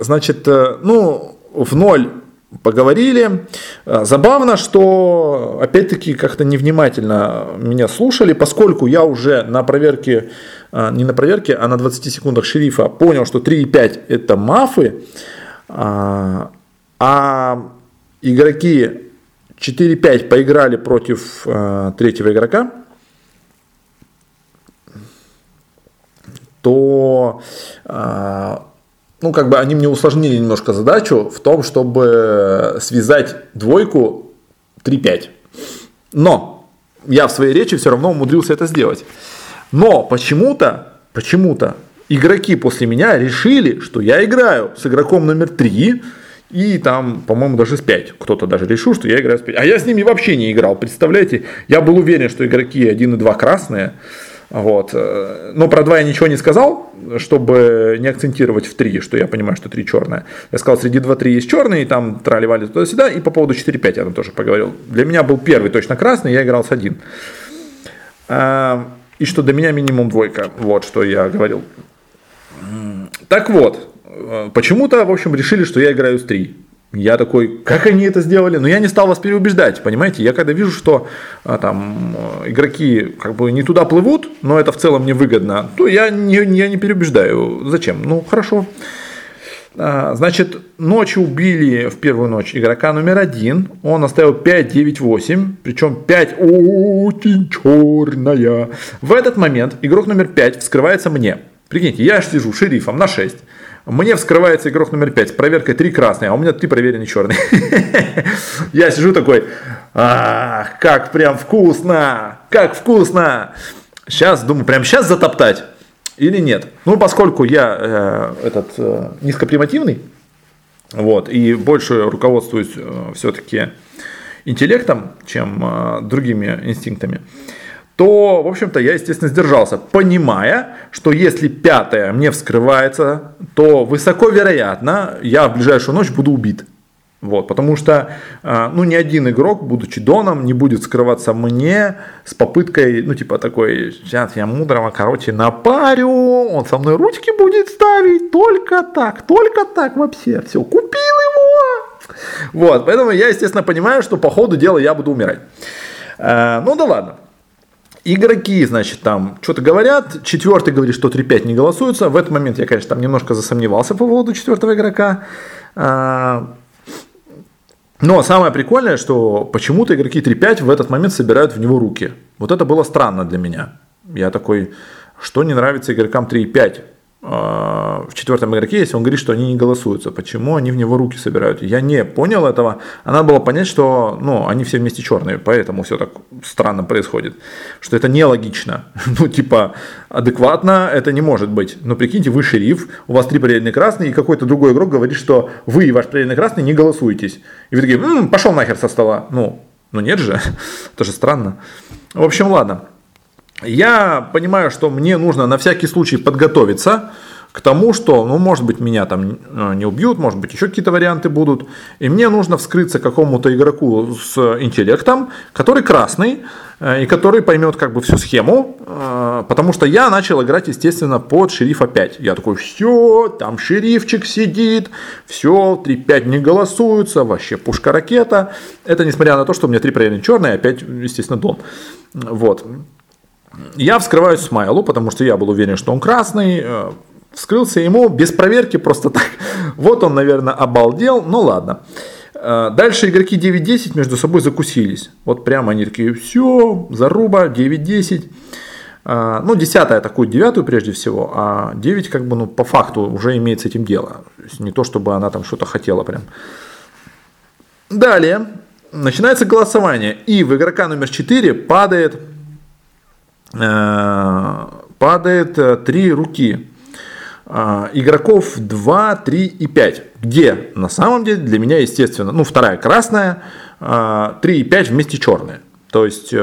Значит, э, ну, в ноль поговорили. А, забавно, что опять-таки как-то невнимательно меня слушали, поскольку я уже на проверке, не на проверке, а на 20 секундах шерифа понял, что 3,5 это мафы, а, а игроки 4-5 поиграли против третьего игрока, то ну, как бы они мне усложнили немножко задачу в том, чтобы связать двойку 3-5. Но я в своей речи все равно умудрился это сделать. Но почему-то, почему-то игроки после меня решили, что я играю с игроком номер 3, и там, по-моему, даже с 5. Кто-то даже решил, что я играю с 5. А я с ними вообще не играл. Представляете, я был уверен, что игроки 1 и 2 красные. Вот. Но про 2 я ничего не сказал, чтобы не акцентировать в 3, что я понимаю, что 3 черное. Я сказал, среди 2-3 есть черные, и там трали-вали туда-сюда. И по поводу 4-5 я там тоже поговорил. Для меня был первый точно красный, я играл с 1. И что до меня минимум двойка. Вот что я говорил. Так вот, Э, почему-то, в общем, решили, что я играю с 3. Я такой, как они это сделали? Но я не стал вас переубеждать, понимаете? Я когда вижу, что а, там э, игроки как бы не туда плывут, но это в целом не выгодно, то я не, я не переубеждаю. Зачем? Ну, хорошо. А, значит, ночью убили в первую ночь игрока номер один. Он оставил 5-9-8. Причем 5 очень черная. В этот момент игрок номер 5 вскрывается мне. Прикиньте, я сижу шерифом на 6. Мне вскрывается игрок номер 5 с проверкой 3 красные, а у меня 3 проверенные черные. (laughs) Я сижу такой, как прям вкусно, как вкусно. Сейчас, думаю, прям сейчас затоптать или нет. Ну, поскольку я э, этот э, низкопримативный, вот, и больше руководствуюсь э, все-таки интеллектом, чем э, другими инстинктами, то, в общем-то, я, естественно, сдержался, понимая, что если пятое мне вскрывается, то высоко вероятно, я в ближайшую ночь буду убит. Вот, потому что а, ну, ни один игрок, будучи доном, не будет скрываться мне с попыткой, ну, типа такой, сейчас я мудрого, короче, напарю, он со мной ручки будет ставить, только так, только так вообще, все, купил его. Вот, поэтому я, естественно, понимаю, что по ходу дела я буду умирать. А, ну да ладно. Игроки, значит, там что-то говорят, четвертый говорит, что 3-5 не голосуются. В этот момент я, конечно, там немножко засомневался по поводу четвертого игрока. А, но самое прикольное, что почему-то игроки 3-5 в этот момент собирают в него руки. Вот это было странно для меня. Я такой, что не нравится игрокам 3-5? А, в четвертом игроке есть, он говорит, что они не голосуются. Почему они в него руки собирают? Я не понял этого. А надо было понять, что ну, они все вместе черные, поэтому все так странно происходит. Что это нелогично. (laughs) Ну, типа, адекватно это не может быть. Но прикиньте, вы шериф, у вас три проверенные красные, и какой-то другой игрок говорит, что вы и ваш проверенный красный не голосуетесь. И вы такие, м-м, пошел нахер со стола. Ну, ну нет же, (laughs) это же странно. В общем, ладно я понимаю, что мне нужно на всякий случай подготовиться к тому, что, ну, может быть, меня там э, не убьют, может быть, еще какие-то варианты будут. И мне нужно вскрыться какому-то игроку с интеллектом, который красный, э, и который поймет как бы всю схему, э, потому что я начал играть, естественно, под шерифа 5. Я такой, все, там шерифчик сидит, все, 3-5 не голосуются, вообще пушка-ракета. Это несмотря на то, что у меня 3 проверенные черные, опять, естественно, дон. Вот. Я вскрываю Смайлу, потому что я был уверен, что он красный. Э, вскрылся ему без проверки просто так. (laughs) Вот он, наверное, обалдел. Ну ладно. Э, дальше игроки 9-10 между собой закусились. Вот прямо они такие, все, заруба, 9-10. Э, ну, 10 атакует 9 прежде всего, а 9 как бы, ну, по факту уже имеет с этим дело. Не то, чтобы она там что-то хотела прям. Далее начинается голосование, и в игрока номер 4 падает падает э, три руки. Э, игроков 2, 3 и 5. Где на самом деле для меня, естественно, ну, вторая красная, 3 и 5 вместе черные. То есть,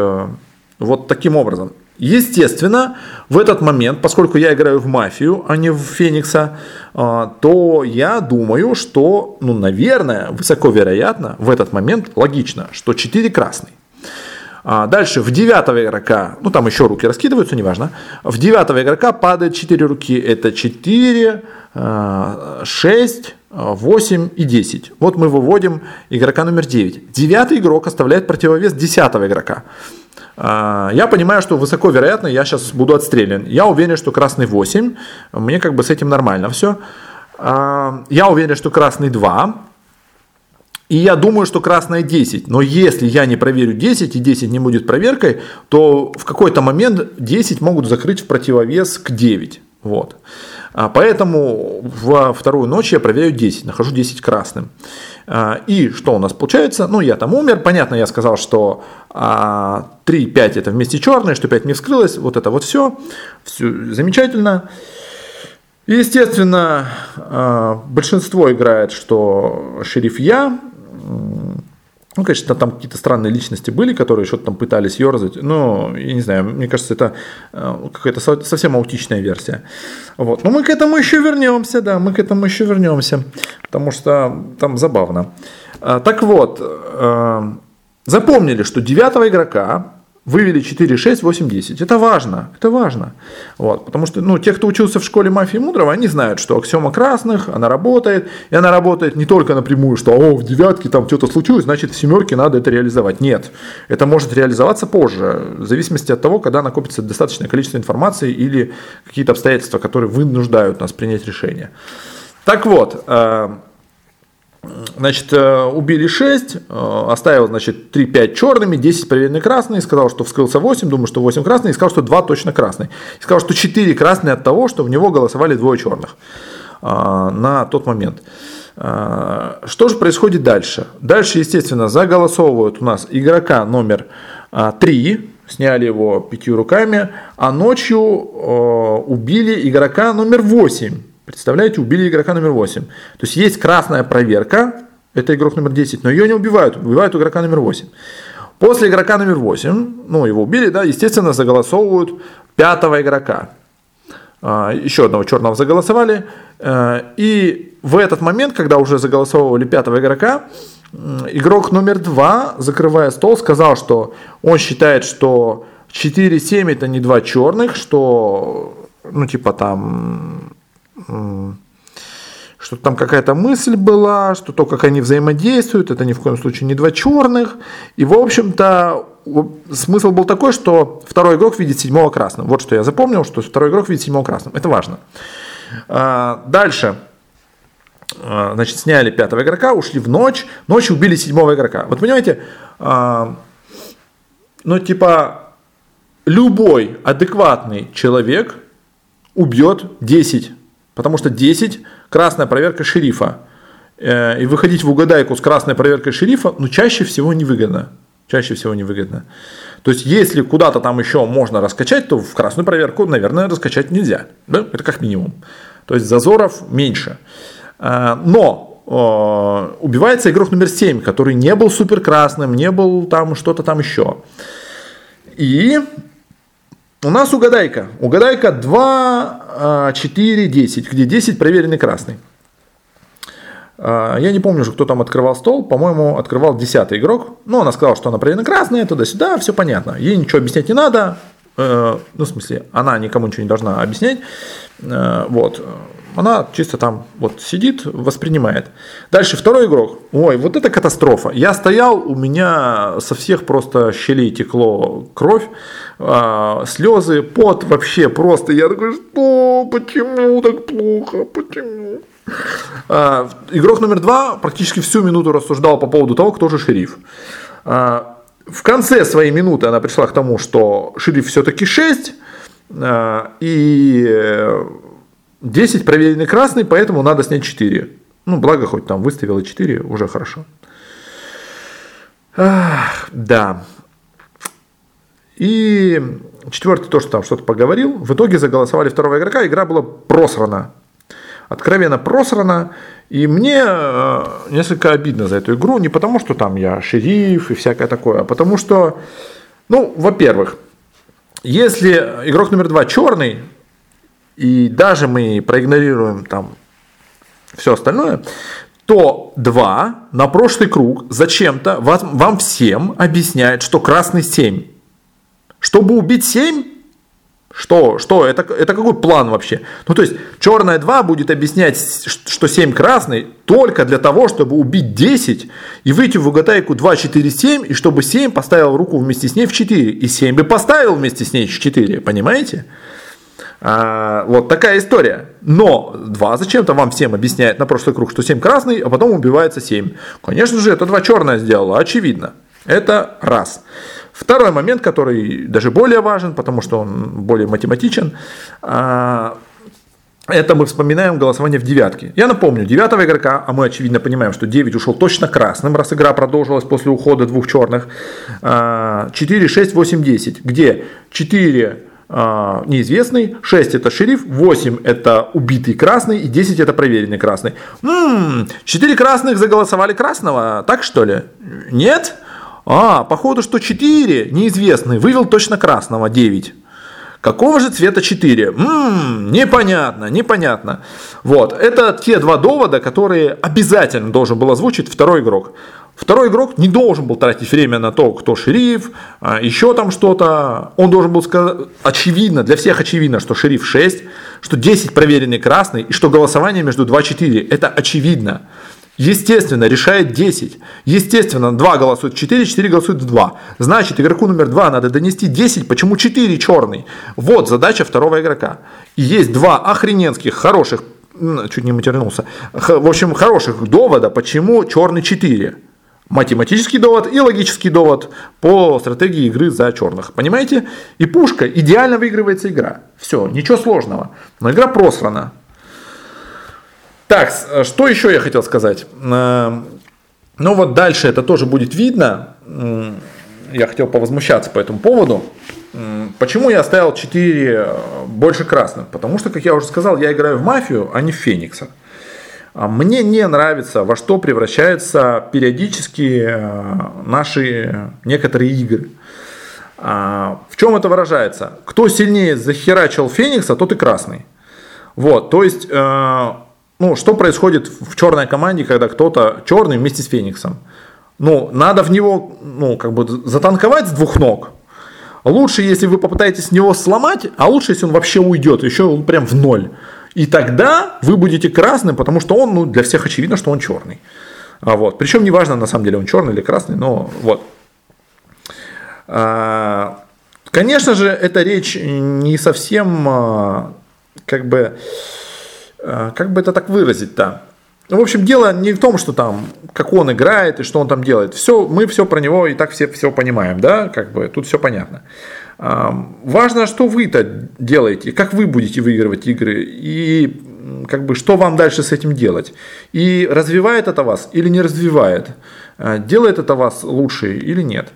вот таким образом. Естественно, в этот момент, поскольку я играю в мафию, а не в Феникса, то я думаю, что, ну, наверное, высоко вероятно, в этот момент логично, что 4 красный. А дальше в девятого игрока, ну там еще руки раскидываются, неважно. В девятого игрока падает 4 руки. Это 4, 6, 8 и 10. Вот мы выводим игрока номер 9. Девятый игрок оставляет противовес десятого игрока. А, я понимаю, что высоко вероятно я сейчас буду отстрелян. Я уверен, что красный 8. Мне как бы с этим нормально все. А, я уверен, что красный 2. И я думаю, что красная 10. Но если я не проверю 10 и 10 не будет проверкой, то в какой-то момент 10 могут закрыть в противовес к 9. Вот. А поэтому во вторую ночь я проверяю 10, нахожу 10 красным. А, и что у нас получается? Ну, я там умер. Понятно, я сказал, что 3, а, 5 это вместе черные, что 5 не вскрылось. Вот это вот все. Все замечательно. Естественно, а, большинство играет, что шериф я. Ну, конечно, там какие-то странные личности были, которые что-то там пытались ерзать. Но, я не знаю, мне кажется, это э, какая-то совсем аутичная версия. Вот. Но мы к этому еще вернемся, да, мы к этому еще вернемся, потому что там забавно. А, так вот, э, запомнили, что девятого игрока вывели 4, 6, 8, 10. Это важно, это важно. Вот, потому что ну, те, кто учился в школе мафии Мудрого, они знают, что аксиома красных, она работает, и она работает не только напрямую, что о, в девятке там что-то случилось, значит в семерке надо это реализовать. Нет, это может реализоваться позже, в зависимости от того, когда накопится достаточное количество информации или какие-то обстоятельства, которые вынуждают нас принять решение. Так вот, э, Значит, э, убили 6, э, оставил, значит, 3-5 черными, 10 проверенные красные, сказал, что вскрылся 8, думаю, что 8 красные, и сказал, что 2 точно красные. И сказал, что 4 красные от того, что в него голосовали двое черных э, на тот момент. Что же происходит дальше? Дальше, естественно, заголосовывают у нас игрока номер 3, сняли его пятью руками, а ночью убили игрока номер 8 Представляете, убили игрока номер 8. То есть есть красная проверка, это игрок номер 10, но ее не убивают, убивают игрока номер 8. После игрока номер 8, ну его убили, да, естественно, заголосовывают пятого игрока. А, еще одного черного заголосовали. Э, и в этот момент, когда уже заголосовывали пятого игрока, игрок номер 2, закрывая стол, сказал, что он считает, что 4-7 это не два черных, что, ну, типа там что там какая-то мысль была, что то, как они взаимодействуют, это ни в коем случае не два черных. И, в общем-то, смысл был такой, что второй игрок видит седьмого красным. Вот что я запомнил, что второй игрок видит седьмого красным. Это важно. А, дальше. А, значит, сняли пятого игрока, ушли в ночь. Ночью убили седьмого игрока. Вот понимаете, а, ну типа любой адекватный человек убьет 10 Потому что 10 – красная проверка шерифа. Э, и выходить в угадайку с красной проверкой шерифа, ну, чаще всего невыгодно. Чаще всего невыгодно. То есть, если куда-то там еще можно раскачать, то в красную проверку, наверное, раскачать нельзя. Да? Это как минимум. То есть, зазоров меньше. Э, но э, убивается игрок номер 7, который не был супер красным, не был там что-то там еще. И у нас угадайка. Угадайка 2, 4, 10, где 10 проверенный красный. А, я не помню уже, кто там открывал стол. По-моему, открывал 10 игрок. Но она сказала, что она проверена красная, туда-сюда, все понятно. Ей ничего объяснять не надо. Э, ну, в смысле, она никому ничего не должна объяснять. Э, вот. Она чисто там вот сидит, воспринимает. Дальше второй игрок. Ой, вот это катастрофа. Я стоял, у меня со всех просто щелей текло кровь, а, слезы, пот вообще просто. Я такой, что, почему так плохо, почему? А, игрок номер два практически всю минуту рассуждал по поводу того, кто же шериф. А, в конце своей минуты она пришла к тому, что шериф все-таки 6, а, и 10 проверенный красный, поэтому надо снять 4. Ну, благо, хоть там выставила 4, уже хорошо. Ах, да. И четвертый тоже там что-то поговорил. В итоге заголосовали второго игрока, игра была просрана. Откровенно просрана. И мне э, несколько обидно за эту игру. Не потому, что там я шериф и всякое такое, а потому что, ну, во-первых, если игрок номер два черный, и даже мы проигнорируем там все остальное, то 2 на прошлый круг зачем-то вам, вам всем объясняет, что красный 7. Чтобы убить 7, что, что, это, это какой план вообще? Ну, то есть, черная 2 будет объяснять, что 7 красный, только для того, чтобы убить 10 и выйти в угадайку 2, 4, 7, и чтобы 7 поставил руку вместе с ней в 4, и 7 бы поставил вместе с ней в 4, понимаете? А, вот такая история. Но 2 зачем-то вам всем объясняет на прошлый круг, что 7 красный, а потом убивается 7. Конечно же, это 2 черное сделало, очевидно. Это раз. Второй момент, который даже более важен, потому что он более математичен. А, это мы вспоминаем голосование в девятке. Я напомню, девятого игрока, а мы очевидно понимаем, что 9 ушел точно красным, раз игра продолжилась после ухода двух черных. 4, 6, 8, 10, где 4 а, неизвестный, 6 это шериф, 8 это убитый красный и 10 это проверенный красный. М-м, 4 красных заголосовали красного, так что ли? Нет? А, походу, что 4 неизвестный вывел точно красного, 9. Какого же цвета 4? М-м, непонятно, непонятно. Вот, это те два довода, которые обязательно должен был озвучить второй игрок. Второй игрок не должен был тратить время на то, кто шериф, а, еще там что-то. Он должен был сказать, очевидно, для всех очевидно, что шериф 6, что 10 проверенный красный, и что голосование между 2-4. Это очевидно. Естественно, решает 10. Естественно, 2 голосуют 4, 4 голосуют 2. Значит, игроку номер 2 надо донести 10, почему 4 черный. Вот задача второго игрока. И есть два охрененских, хороших, чуть не матернулся, в общем, хороших довода, почему черный 4 математический довод и логический довод по стратегии игры за черных. Понимаете? И пушка идеально выигрывается игра. Все, ничего сложного. Но игра просрана. Так, что еще я хотел сказать? Э, ну вот дальше это тоже будет видно. Я хотел повозмущаться по этому поводу. Почему я оставил 4 э, больше красных? Потому что, как я уже сказал, я играю в мафию, а не в Феникса. А мне не нравится, во что превращаются периодически э, наши некоторые игры. А, в чем это выражается? Кто сильнее захерачил Феникса, тот и красный. Вот, то есть ну, что происходит в черной команде, когда кто-то черный вместе с Фениксом? Ну, надо в него, ну, как бы затанковать с двух ног. Лучше, если вы попытаетесь него сломать, а лучше, если он вообще уйдет, еще прям в ноль. И тогда вы будете красным, потому что он, ну, для всех очевидно, что он черный. А вот. Причем неважно, на самом деле, он черный или красный, но вот. А, конечно же, эта речь не совсем а, как бы как бы это так выразить-то? Ну, в общем, дело не в том, что там, как он играет и что он там делает. Все, мы все про него и так все все понимаем, да, как бы тут все понятно. Важно, что вы-то делаете, как вы будете выигрывать игры и как бы что вам дальше с этим делать. И развивает это вас или не развивает. Э, делает это вас лучше или нет.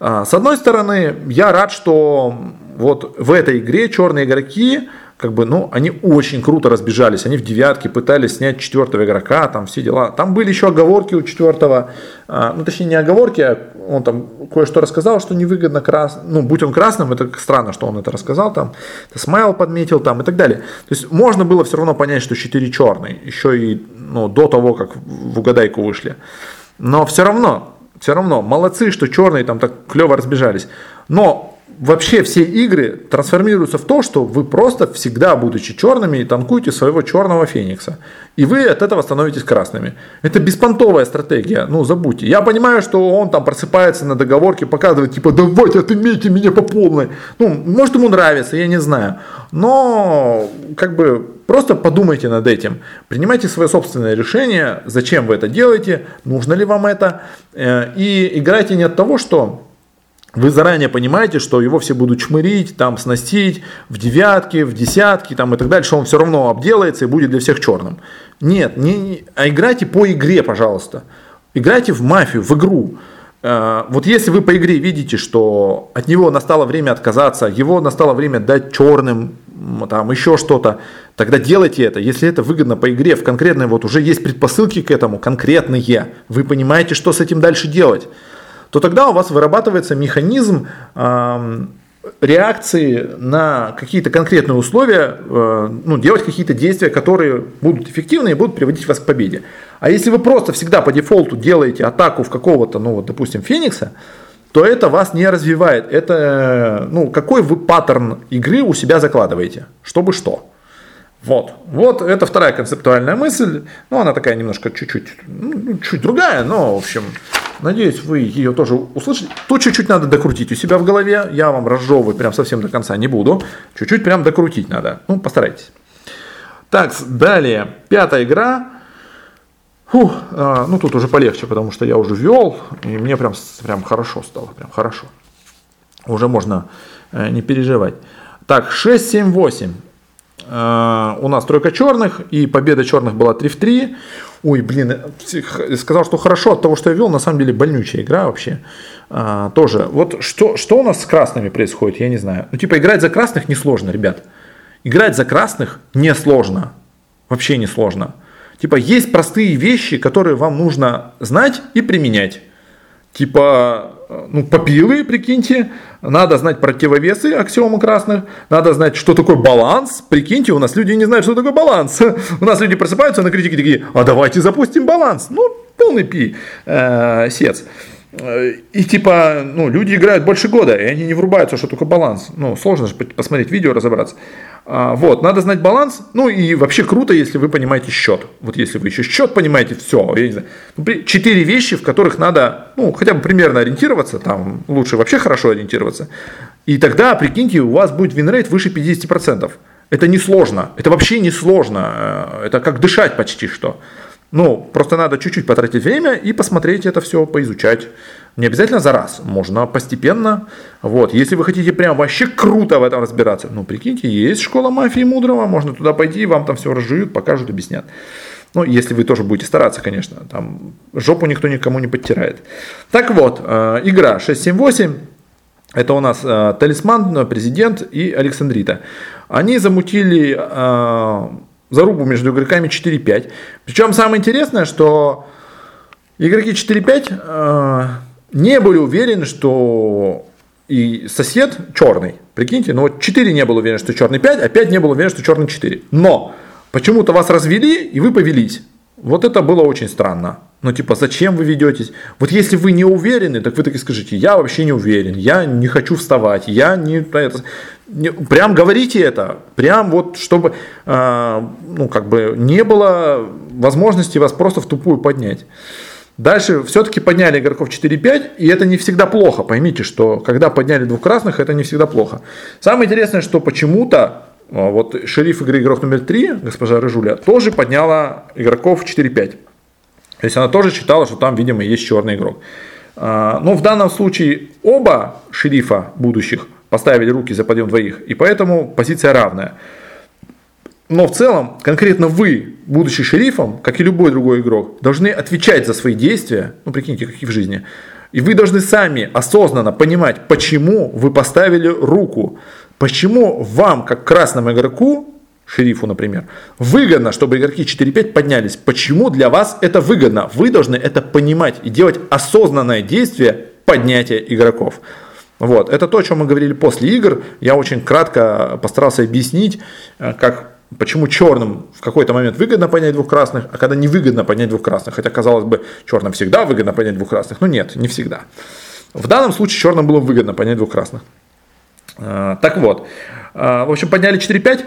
А, с одной стороны, я рад, что вот в этой игре черные игроки как бы, ну, они очень круто разбежались. Они в девятке пытались снять четвертого игрока, там все дела. Там были еще оговорки у четвертого, а, ну, точнее, не оговорки, а он там кое-что рассказал, что невыгодно крас, ну, будь он красным, это странно, что он это рассказал, там, смайл подметил, там, и так далее. То есть, можно было все равно понять, что 4 черный, еще и, ну, до того, как в угадайку вышли. Но все равно, все равно, молодцы, что черные там так клево разбежались. Но вообще все игры трансформируются в то, что вы просто всегда, будучи черными, танкуете своего черного феникса. И вы от этого становитесь красными. Это беспонтовая стратегия, ну забудьте. Я понимаю, что он там просыпается на договорке, показывает, типа, давайте отымейте меня по полной. Ну, может ему нравится, я не знаю. Но, как бы, просто подумайте над этим. Принимайте свое собственное решение, зачем вы это делаете, нужно ли вам это. Э, и играйте не от того, что вы заранее понимаете, что его все будут чмырить, там сносить в девятки, в десятки там, и так далее, что он все равно обделается и будет для всех черным. Нет, не, не, а играйте по игре, пожалуйста. Играйте в мафию, в игру. Э, вот если вы по игре видите, что от него настало время отказаться, его настало время дать черным, там еще что-то, тогда делайте это. Если это выгодно по игре, в конкретной вот уже есть предпосылки к этому, конкретные. Вы понимаете, что с этим дальше делать то тогда у вас вырабатывается механизм реакции на какие-то конкретные условия, э, ну, делать какие-то действия, которые будут эффективны и будут приводить вас к победе. А если вы просто всегда по дефолту делаете атаку в какого-то, ну вот, допустим, Феникса, то это вас не развивает. Это, ну, какой вы паттерн игры у себя закладываете, чтобы что. Вот. Вот это вторая концептуальная мысль. Ну, она такая немножко чуть-чуть, ну, чуть другая, но, в общем, Надеюсь, вы ее тоже услышите. Тут чуть-чуть надо докрутить у себя в голове. Я вам разжевывать прям совсем до конца не буду. Чуть-чуть прям докрутить надо. Ну, постарайтесь. Так, далее. Пятая игра. Фух, а, ну тут уже полегче, потому что я уже ввел, и мне прям, прям хорошо стало, прям хорошо. Уже можно э, не переживать. Так, 6, 7, 8. Э, у нас тройка черных, и победа черных была 3 в 3. Ой, блин, сказал, что хорошо от того, что я вел, на самом деле больнючая игра вообще. А, тоже. Вот что, что у нас с красными происходит, я не знаю. Ну, типа, играть за красных несложно, ребят. Играть за красных несложно. Вообще несложно. Типа, есть простые вещи, которые вам нужно знать и применять. Типа, ну, попилы, прикиньте, надо знать противовесы аксиомы красных, надо знать, что такое баланс. Прикиньте, у нас люди не знают, что такое баланс. (laughs) У нас люди просыпаются на критике такие, а давайте запустим баланс. Ну, полный пи, э, сец. И типа, ну, люди играют больше года, и они не врубаются, что такое баланс. Ну, сложно же посмотреть видео, разобраться. А, вот, надо знать баланс. Ну, и вообще круто, если вы понимаете счет. Вот если вы еще счет понимаете, все, я не знаю. Ну, четыре вещи, в которых надо, ну, хотя бы примерно ориентироваться, там лучше вообще хорошо ориентироваться. И тогда, прикиньте, у вас будет winrate выше 50%. Это не сложно, это вообще не сложно. Э, это как дышать почти что. Ну, просто надо чуть-чуть потратить время и посмотреть это все, поизучать. Не обязательно за раз, можно постепенно. Вот, если вы хотите прям вообще круто в этом разбираться, ну, прикиньте, есть школа мафии мудрого, можно туда пойти, вам там все разжуют, покажут, объяснят. Ну, если вы тоже будете стараться, конечно, там жопу никто никому не подтирает. Так вот, э, игра 678, это у нас э, Талисман, Президент и Александрита. Они замутили э, зарубу между игроками 4-5. Причем самое интересное, что игроки 4-5 э, не были уверены, что и сосед черный. Прикиньте, ну вот 4 не был уверен, что черный 5, а 5 не был уверен, что черный 4. Но почему-то вас развели, и вы повелись. Вот это было очень странно. Ну, типа, зачем вы ведетесь? Вот если вы не уверены, так вы таки скажите, я вообще не уверен, я не хочу вставать, я не... Это, не прям говорите это, прям вот, чтобы, э, ну, как бы, не было возможности вас просто в тупую поднять. Дальше все-таки подняли игроков 4-5, и это не всегда плохо. Поймите, что когда подняли двух красных, это не всегда плохо. Самое интересное, что почему-то а, вот шериф игры игрок номер 3, госпожа Рыжуля, тоже подняла игроков 4-5. То есть она тоже считала, что там, видимо, есть черный игрок. А, но в данном случае оба шерифа будущих поставили руки за подъем двоих, и поэтому позиция равная. Но в целом, конкретно вы, будучи шерифом, как и любой другой игрок, должны отвечать за свои действия, ну прикиньте, какие в жизни. И вы должны сами осознанно понимать, почему вы поставили руку, почему вам, как красному игроку, шерифу, например, выгодно, чтобы игроки 4-5 поднялись. Почему для вас это выгодно? Вы должны это понимать и делать осознанное действие поднятия игроков. Вот. Это то, о чем мы говорили после игр. Я очень кратко постарался объяснить, э, как Почему черным в какой-то момент выгодно понять двух красных, а когда невыгодно понять двух красных? Хотя, казалось бы, черным всегда выгодно понять двух красных. Но нет, не всегда. В данном случае черным было выгодно понять двух красных. Э, так вот, в общем, подняли 4-5,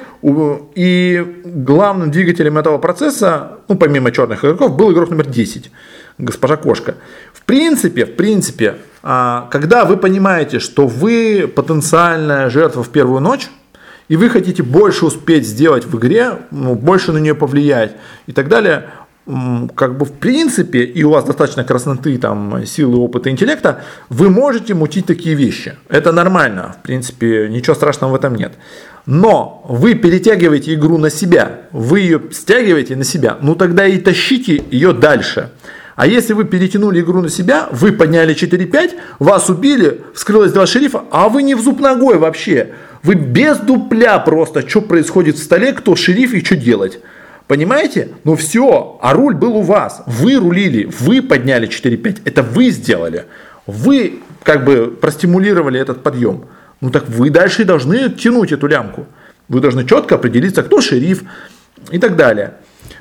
и главным двигателем этого процесса, ну, помимо черных игроков, был игрок номер 10, госпожа Кошка. В принципе, в принципе, а, когда вы понимаете, что вы потенциальная жертва в первую ночь, и вы хотите больше успеть сделать в игре, ну, больше на нее повлиять и так далее, как бы в принципе, и у вас достаточно красноты, там, силы, опыта, интеллекта, вы можете мутить такие вещи. Это нормально, в принципе, ничего страшного в этом нет. Но вы перетягиваете игру на себя, вы ее стягиваете на себя, ну тогда и тащите ее дальше. А если вы перетянули игру на себя, вы подняли 4-5, вас убили, вскрылось два шерифа, а вы не в зуб ногой вообще. Вы без дупля просто, что происходит в столе, кто шериф и что делать. Понимаете? Ну все, а руль был у вас. Вы рулили, вы подняли 4-5. Это вы сделали. Вы как бы простимулировали этот подъем. Ну так вы дальше должны тянуть эту лямку. Вы должны четко определиться, кто шериф и так далее.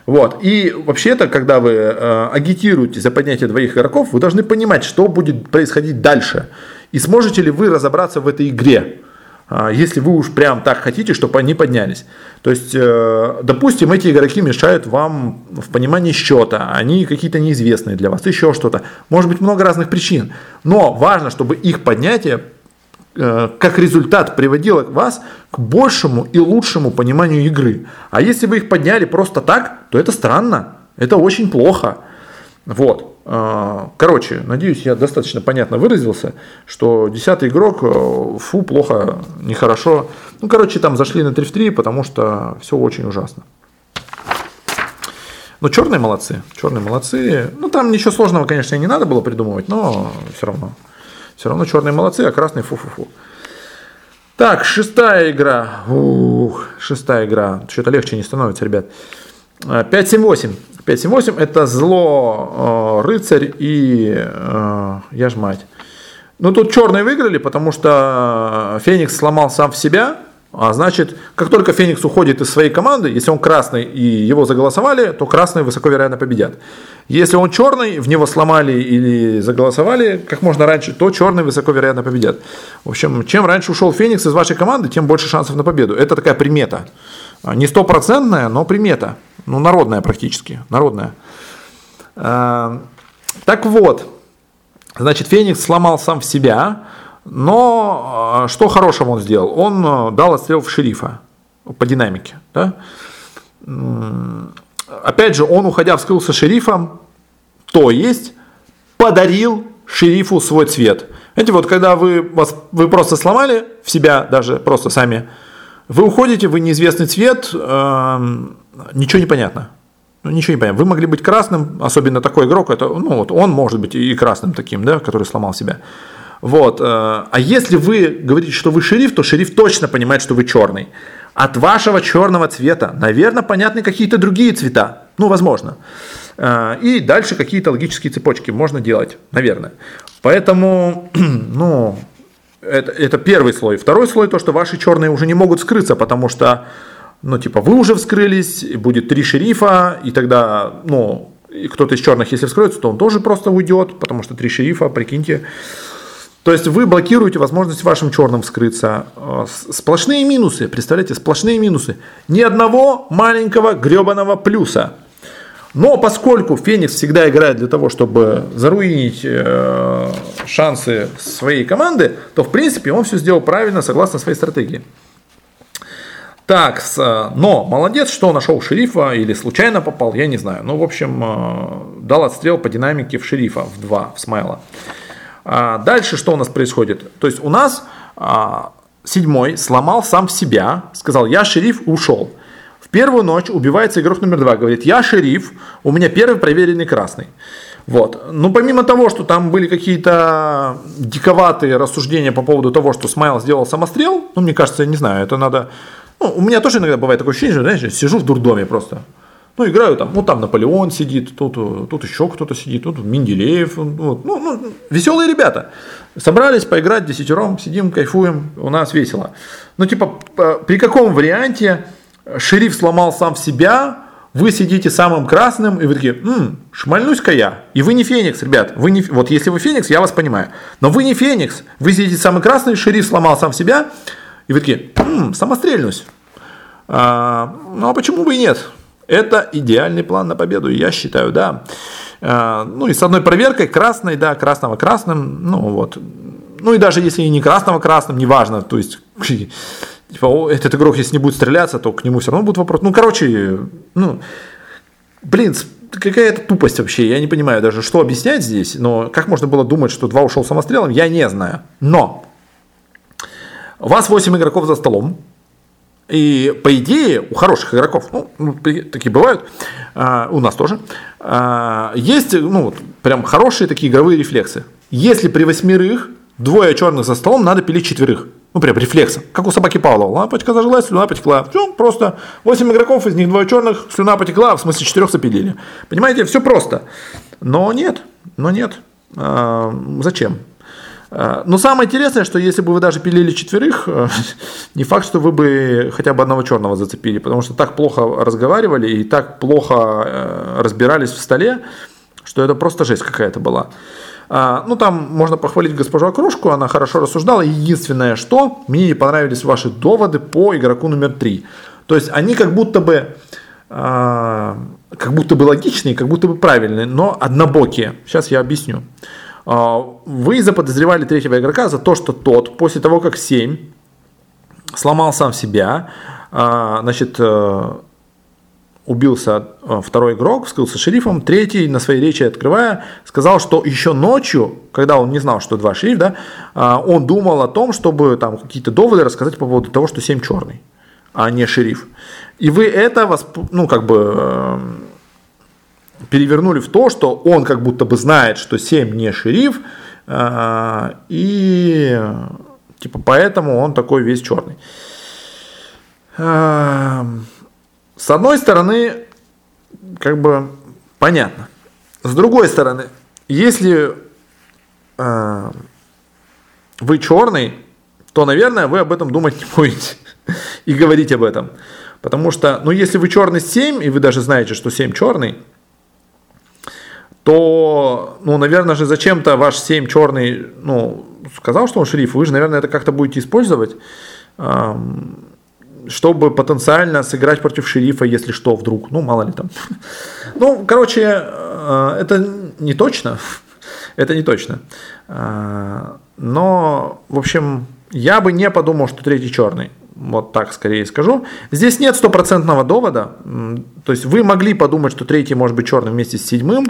Вот. И вообще-то, когда вы э, агитируете за поднятие двоих игроков, вы должны понимать, что будет происходить дальше. И сможете ли вы разобраться в этой игре. А, если вы уж прям так хотите, чтобы они поднялись. То есть, э, допустим, эти игроки мешают вам в понимании счета, они какие-то неизвестные для вас, еще что-то. Может быть много разных причин. Но важно, чтобы их поднятие э, как результат приводило вас к большему и лучшему пониманию игры. А если вы их подняли просто так, то это странно, это очень плохо. Вот. А, короче, надеюсь, я достаточно понятно выразился, что десятый игрок, э, фу, плохо, нехорошо. Ну, короче, там зашли на 3 в 3, потому что все очень ужасно. Но черные молодцы, черные молодцы. Ну, там ничего сложного, конечно, не надо было придумывать, но все равно. Все равно черные молодцы, а красные фу-фу-фу. Так, шестая игра. Ух, шестая игра. Что-то легче не становится, ребят. 5-7-8. 5-7-8 это зло, э, рыцарь и э, я ж мать. Ну, тут черные выиграли, потому что Феникс сломал сам в себя, а значит, как только Феникс уходит из своей команды, если он красный и его заголосовали, то красные высоко вероятно победят. Если он черный, в него сломали или заголосовали как можно раньше, то черные высоко вероятно победят. В общем, чем раньше ушел Феникс из вашей команды, тем больше шансов на победу. Это такая примета. Не стопроцентная, но примета. Ну, народная практически. Народная. А, так вот, значит, Феникс сломал сам в себя, но а, что хорошего он сделал? Он а, дал отстрел в шерифа по динамике. Да? Опять же, он, уходя, вскрылся шерифом, то есть подарил шерифу свой цвет. Знаете, вот когда вы, вас, вы просто сломали в себя, даже просто сами, вы уходите, вы неизвестный цвет, э, ничего не понятно. Ну, ничего не понятно. Вы могли быть красным, особенно такой игрок, это, ну, вот он может быть и красным таким, да, который сломал себя. Вот. Э, а если вы говорите, что вы шериф, то шериф точно понимает, что вы черный. От вашего черного цвета, наверное, понятны какие-то другие цвета. Ну, возможно. Э, и дальше какие-то логические цепочки можно делать, наверное. Поэтому, (clears throat) ну, это, это первый слой. Второй слой, то, что ваши черные уже не могут скрыться, потому что, ну, типа, вы уже вскрылись, будет три шерифа, и тогда, ну, кто-то из черных, если вскроется, то он тоже просто уйдет, потому что три шерифа, прикиньте. То есть вы блокируете возможность вашим черным вскрыться. Э, сплошные минусы, представляете, сплошные минусы. Ни одного маленького гребаного плюса. Но поскольку Феникс всегда играет для того, чтобы заруинить э, шансы своей команды, то в принципе он все сделал правильно, согласно своей стратегии. Так, но молодец, что нашел шерифа или случайно попал, я не знаю. Ну, в общем, э, дал отстрел по динамике в шерифа в 2, в смайла. А дальше что у нас происходит? То есть у нас а, седьмой сломал сам себя, сказал, я шериф, ушел. Первую ночь убивается игрок номер два, говорит, я шериф, у меня первый проверенный красный. Вот. Ну, помимо того, что там были какие-то диковатые рассуждения по поводу того, что Смайл сделал самострел, ну, мне кажется, я не знаю, это надо... Ну, у меня тоже иногда бывает такое ощущение, что, знаешь, сижу в дурдоме просто. Ну, играю там, вот там Наполеон сидит, тут, тут еще кто-то сидит, тут Менделеев. Вот. Ну, ну, веселые ребята. Собрались поиграть десятером, сидим, кайфуем, у нас весело. Ну, типа, при каком варианте шериф сломал сам себя, вы сидите самым красным, и вы такие, м шмальнусь-ка я. И вы не Феникс, ребят. Вы не, вот если вы Феникс, я вас понимаю. Но вы не Феникс. Вы сидите самый красный, шериф сломал сам себя, и вы такие, м самострельнусь. А, ну а почему бы и нет? Это идеальный план на победу, я считаю, да. А, ну и с одной проверкой, красной, да, красного красным, ну вот. Ну и даже если не красного красным, неважно, то есть (laughs) типа, этот игрок, если не будет стреляться, то к нему все равно будет вопрос. Ну, короче, ну, блин, какая-то тупость вообще. Я не понимаю даже, что объяснять здесь. Но как можно было думать, что два ушел самострелом, я не знаю. Но у вас 8 игроков за столом. И по идее у хороших игроков, ну, ну такие бывают, а, у нас тоже, а, есть ну, вот, прям хорошие такие игровые рефлексы. Если при восьмерых двое черных за столом, надо пилить четверых. Ну, прям рефлекс. Как у собаки Павлова. Лампочка зажила, слюна потекла. Все, просто 8 игроков, из них двое черных, слюна потекла, в смысле четырех запилили. Понимаете, все просто. Но нет, но нет. А, зачем? А, но самое интересное, что если бы вы даже пилили четверых, э, (laughs) не факт, что вы бы хотя бы одного черного зацепили, потому что так плохо разговаривали и так плохо э, разбирались в столе, что это просто жесть какая-то была. А, ну, там можно похвалить госпожу Окружку, она хорошо рассуждала. Единственное, что мне не понравились ваши доводы по игроку номер три. То есть они как будто бы а, как будто бы логичные, как будто бы правильные, но однобокие. Сейчас я объясню. А, вы заподозревали третьего игрока за то, что тот после того, как 7 сломал сам себя, значит, э, убился э, второй игрок, скрылся шерифом, третий на своей речи открывая, сказал, что еще ночью, когда он не знал, что два шериф, да, а, он думал о том, чтобы там какие-то доводы рассказать по поводу того, что 7 черный, а не шериф. И вы это, ну, как бы, э, перевернули в то, что он как будто бы знает, что 7 не шериф, э, и типа поэтому он такой весь черный. С одной стороны, как бы понятно. С другой стороны, если э, вы черный, то, наверное, вы об этом думать (laughs) не будете и говорить об этом. Потому что, ну, если вы черный 7, и вы даже знаете, что 7 черный, то, ну, наверное же, зачем-то ваш 7 черный, ну, сказал, что он шериф, вы же, наверное, это как-то будете использовать чтобы потенциально сыграть против шерифа, если что, вдруг. Ну, мало ли там. Ну, короче, э, это не точно. Это не точно. Э, но, в общем, я бы не подумал, что третий черный. Вот так скорее скажу. Здесь нет стопроцентного довода. То есть вы могли подумать, что третий может быть черным вместе с седьмым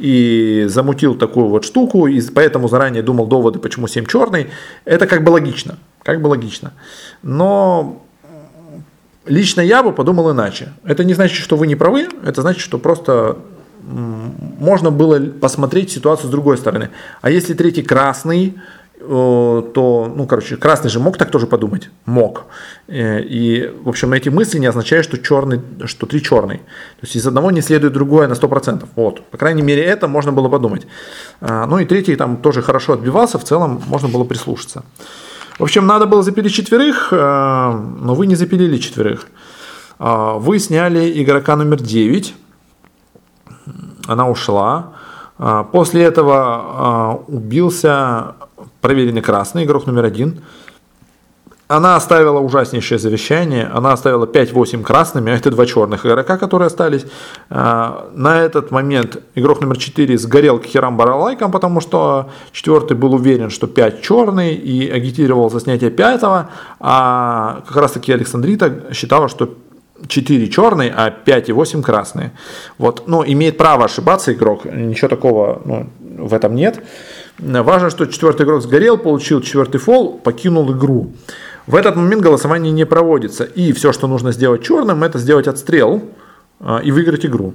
и замутил такую вот штуку, и поэтому заранее думал доводы, почему семь черный. Это как бы логично. Как бы логично. Но Лично я бы подумал иначе. Это не значит, что вы не правы, это значит, что просто можно было посмотреть ситуацию с другой стороны. А если третий красный, э, то, ну, короче, красный же мог так тоже подумать? Мог. Э, и, в общем, эти мысли не означают, что черный, что три черный. То есть из одного не следует другое на 100%. Вот. По крайней мере, это можно было подумать. А, ну и третий там тоже хорошо отбивался, в целом можно было прислушаться. В общем, надо было запилить четверых, э, но вы не запилили четверых. А, вы сняли игрока номер 9. Она ушла. А, после этого а, убился проверенный красный игрок номер один. Она оставила ужаснейшее завещание. Она оставила 5-8 красными, а это два черных игрока, которые остались. А, на этот момент игрок номер 4 сгорел к херам баралайкам, потому что четвертый был уверен, что 5 черный и агитировал за снятие пятого. А как раз таки Александрита считала, что 4 черные, а 5 и 8 красные. Вот, ну, имеет право ошибаться игрок, ничего такого ну, в этом нет. Важно, что четвертый игрок сгорел, получил четвертый фол, покинул игру. В этот момент голосование не проводится. И все, что нужно сделать черным, это сделать отстрел а, и выиграть игру.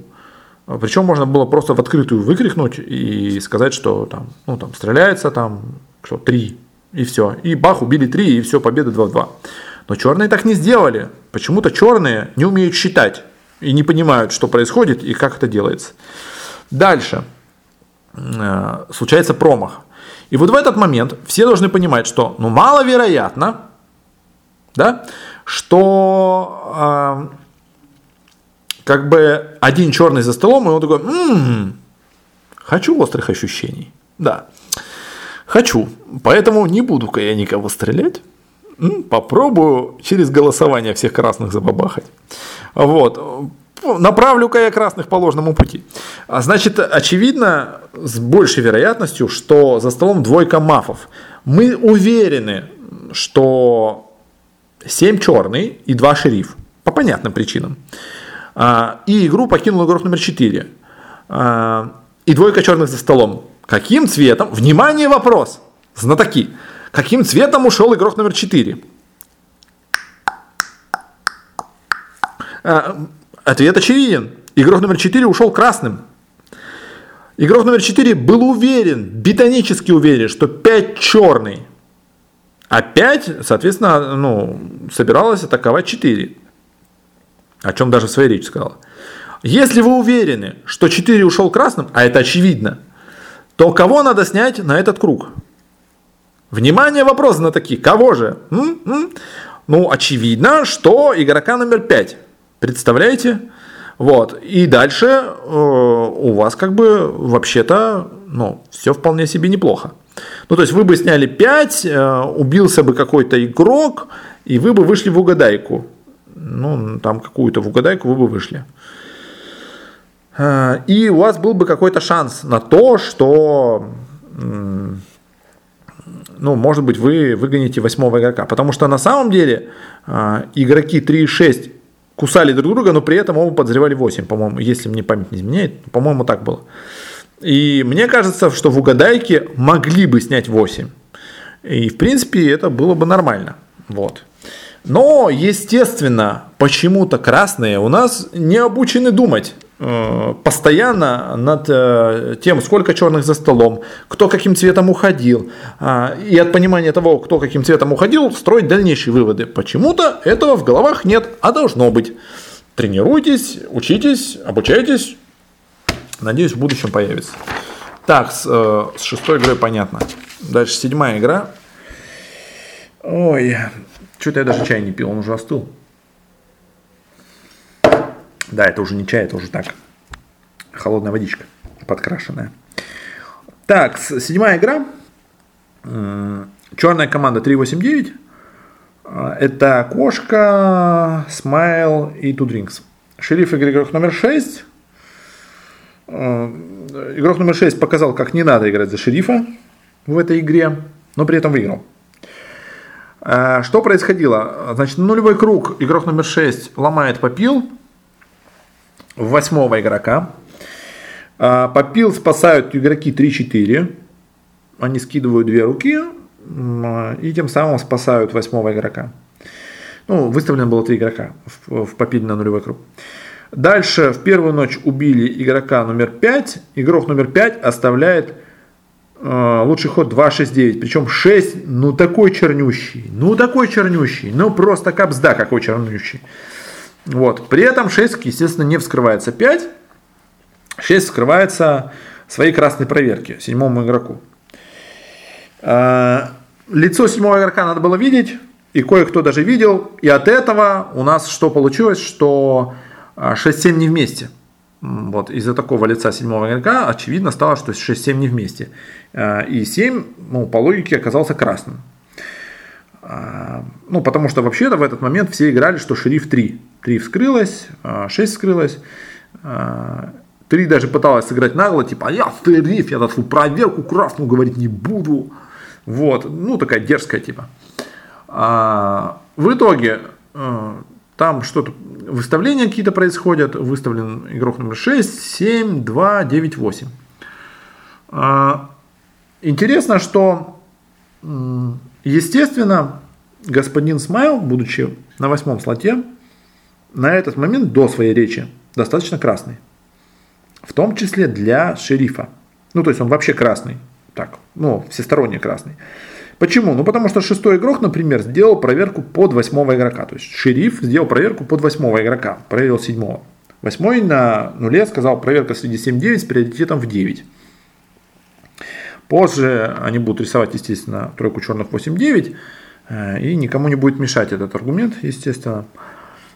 Причем можно было просто в открытую выкрикнуть и сказать, что там, ну, там стреляется там, что, 3, и все. И бах, убили 3, и все, победа 2-2. Но черные так не сделали. Почему-то черные не умеют считать и не понимают, что происходит и как это делается. Дальше. Э, случается промах. И вот в этот момент все должны понимать, что ну, маловероятно, да, что э, как бы один черный за столом, и он такой, м-м, хочу острых ощущений. Да, хочу. Поэтому не буду-ка я никого стрелять. Попробую через голосование всех красных забабахать. Вот. Направлю-ка я красных по ложному пути. А значит, очевидно, с большей вероятностью, что за столом двойка мафов. Мы уверены, что 7 черный и 2 шериф. По понятным причинам. А, и игру покинул игрок номер 4. А, и двойка черных за столом. Каким цветом? Внимание, вопрос. Знатоки. Каким цветом ушел игрок номер 4? А, ответ очевиден. Игрок номер 4 ушел красным. Игрок номер 4 был уверен, бетонически уверен, что 5 черный. А 5, соответственно, ну, собиралась атаковать 4. О чем даже в своей речи сказала. Если вы уверены, что 4 ушел красным, а это очевидно, то кого надо снять на этот круг? Внимание, вопрос на такие. Кого же? М-м? Ну, очевидно, что игрока номер 5. Представляете? Вот. И дальше э, у вас как бы вообще-то ну, все вполне себе неплохо. Ну, то есть вы бы сняли 5, э, убился бы какой-то игрок, и вы бы вышли в угадайку. Ну, там какую-то в угадайку вы бы вышли. Э, и у вас был бы какой-то шанс на то, что ну, может быть, вы выгоните восьмого игрока. Потому что на самом деле э, игроки 3 и 6 кусали друг друга, но при этом оба подозревали 8, по-моему, если мне память не изменяет. По-моему, так было. И мне кажется, что в угадайке могли бы снять 8. И, в принципе, это было бы нормально. Вот. Но, естественно, почему-то красные у нас не обучены думать э, постоянно над э, тем, сколько черных за столом, кто каким цветом уходил, а, и от понимания того, кто каким цветом уходил, строить дальнейшие выводы. Почему-то этого в головах нет, а должно быть. Тренируйтесь, учитесь, обучайтесь. Надеюсь, в будущем появится. Так, с, э, с шестой игрой понятно. Дальше седьмая игра. Ой, что-то я даже чай не пил, он уже остыл. Да, это уже не чай, это уже так. Холодная водичка, подкрашенная. Так, седьмая игра. Черная команда 389. Это Кошка, Смайл и Drinks. Шериф игрок номер 6. Игрок номер 6 показал, как не надо играть за шерифа в этой игре, но при этом выиграл. Э, что происходило? Значит, нулевой круг, игрок номер 6 ломает попил восьмого игрока. Э, попил спасают игроки 3-4. Они скидывают две руки и тем самым спасают восьмого игрока. Ну, выставлено было три игрока в, в попиле на нулевой круг. Дальше в первую ночь убили игрока номер 5. Игрок номер 5 оставляет а, лучший ход 2.6.9, причем 6, ну такой чернющий, ну такой чернющий, ну просто капсда какой чернющий. Вот. При этом 6, естественно, не вскрывается 5, 6 вскрывается своей красной проверки седьмому игроку. А, лицо седьмого игрока надо было видеть, и кое-кто даже видел, и от этого у нас что получилось, что 6-7 не вместе. Вот, из-за такого лица седьмого игрока очевидно стало, что 6-7 не вместе. А, и 7, ну, по логике, оказался красным. А, ну, потому что вообще-то в этот момент все играли, что шериф 3. 3 вскрылось, 6 а, вскрылось. 3 даже пыталась сыграть нагло, типа, а я шериф, я твою проверку красную говорить не буду. Вот, ну, такая дерзкая типа. В итоге там что-то, выставления какие-то происходят. Выставлен игрок номер 6, 7, 2, 9, 8. Интересно, что, естественно, господин Смайл, будучи на восьмом слоте, на этот момент до своей речи достаточно красный. В том числе для шерифа. Ну, то есть он вообще красный. Так, ну, всесторонне красный. Почему? Ну, потому что шестой игрок, например, сделал проверку под восьмого игрока. То есть шериф сделал проверку под восьмого игрока, проверил седьмого. Восьмой на нуле сказал проверка среди 7-9 с приоритетом в 9. Позже они будут рисовать, естественно, тройку черных 8-9. Э, и никому не будет мешать этот аргумент, естественно.